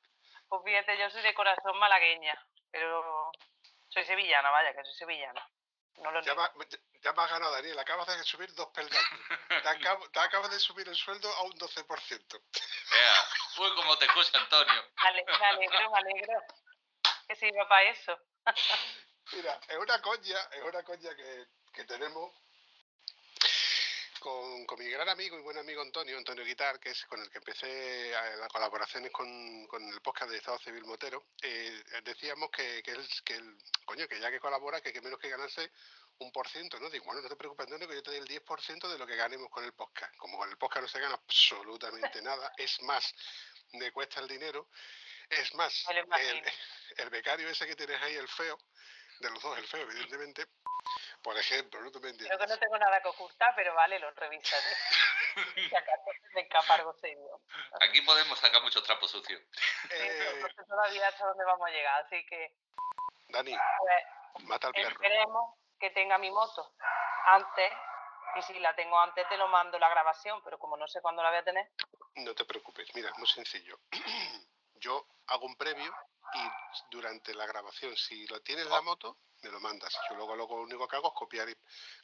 Pues fíjate, yo soy de corazón malagueña, pero soy sevillana, vaya, que soy sevillana. No lo Ya me, ya- ya me has ganado, Daniel. Acabas de subir dos peldaños. Te, acabo- te acabas de subir el sueldo a un 12%. Vea, uy, como te escucha Antonio. Ale- me alegro, me alegro. Que sirva para eso. Mira, es una coña, es una coña que, tenemos con, con mi gran amigo y buen amigo Antonio, Antonio Guitar, que es con el que empecé las colaboraciones con, con el podcast de Estado Civil Motero. eh, decíamos que, que él- coño, que ya que colabora, que, que menos que ganarse un por ciento, ¿no? Digo, bueno, no te preocupes, Antonio, que yo te doy el 10% de lo que ganemos con el podcast. Como con el podcast no se gana absolutamente nada, es más, me cuesta el dinero. Es más, el, el becario ese que tienes ahí, el feo, de los dos, el feo, evidentemente, por ejemplo, no te me Creo que no tengo nada que ocultar, pero vale, lo revisaré. Serio. Aquí podemos sacar muchos trapos sucios. Sí, pero no sé todavía hasta dónde vamos a llegar, así que Dani, pues, mata al perro. esperemos que tenga mi moto antes. Y si la tengo antes, te lo mando la grabación, pero como no sé cuándo la voy a tener, No te preocupes, mira, muy sencillo. Yo hago un previo y durante la grabación, si lo tienes la moto, me lo mandas. Yo luego, luego lo único que hago es copiar y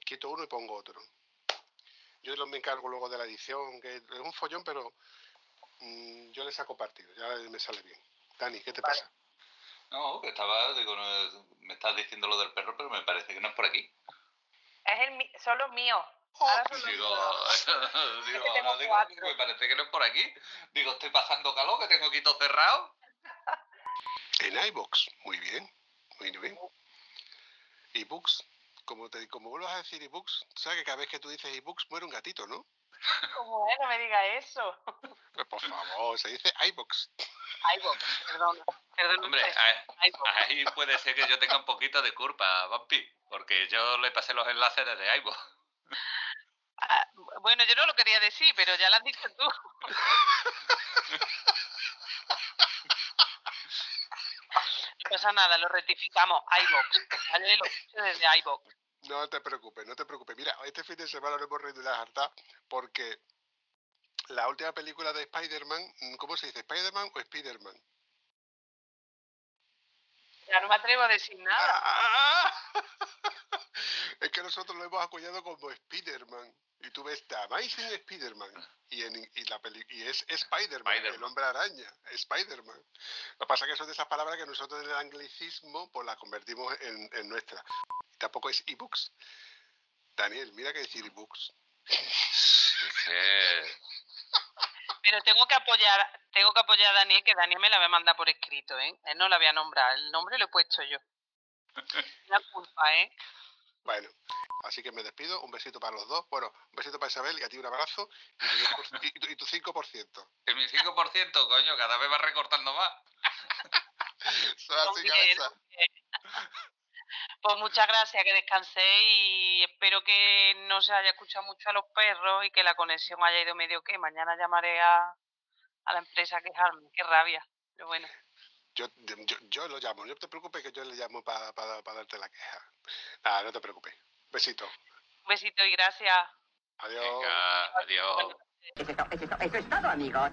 quito uno y pongo otro. Yo me encargo luego de la edición, que es un follón, pero mm, yo le saco partido, ya me sale bien. Dani, ¿qué te pasa? No, que estaba, digo, no, me estás diciendo lo del perro, pero me parece que no es por aquí. es el mi- son los míos. Digo, digo, ahora digo, me parece que no es por aquí. Digo, estoy pasando calor, que tengo aquí todo cerrado. En iBox, muy bien, muy bien. ebooks, como te como vuelvas a decir ebooks, sabes que cada vez que tú dices ebooks muere un gatito, ¿no? ¿Cómo es? No me diga eso. Pues por favor, se dice iBox. iVoox, perdón. Perdón Hombre, ahí, ahí puede ser que yo tenga un poquito de culpa, Vampi, porque yo le pasé los enlaces desde iVoox. Ah, bueno, yo no lo quería decir, pero ya lo has dicho tú. No pasa nada, lo rectificamos. iBox. Lo desde iBox. No te preocupes, no te preocupes. Mira, este fin de semana lo hemos reído una harta porque la última película de Spider-Man, ¿cómo se dice? ¿Spider-Man o Spider-Man? Ya no me atrevo a decir nada. Ah, es que nosotros lo hemos acuñado como Spider-Man. Y tú ves The Amazing Spider-Man. Y, en, y, la peli- y es Spider-Man, el Spider-Man. hombre araña, Spider-Man. Lo que pasa es que son de esas palabras que nosotros en el anglicismo pues las convertimos en, en nuestra. Tampoco es ebooks. Daniel, mira que decir ebooks. Pero tengo que apoyar, tengo que apoyar a Daniel, que Daniel me la había mandado por escrito, ¿eh? Él no la había nombrado, el nombre lo he puesto yo. La culpa, ¿eh? Bueno, así que me despido. Un besito para los dos. Bueno, un besito para Isabel y a ti un abrazo. Y tu, 10%, y tu- y tu 5%. Que mi 5%, coño, cada vez va recortando más. Son así, cabeza. Pues muchas gracias, que descanséis y espero que no se haya escuchado mucho a los perros y que la conexión haya ido medio que. Mañana llamaré a, a la empresa a quejarme, qué rabia. Pero bueno, Yo, yo, yo lo llamo, no te preocupes que yo le llamo para darte la queja. Nada, no te preocupes. Besito. besito y gracias. Adiós. Venga, adiós. Eso es to- eso es to- eso es todo, amigos.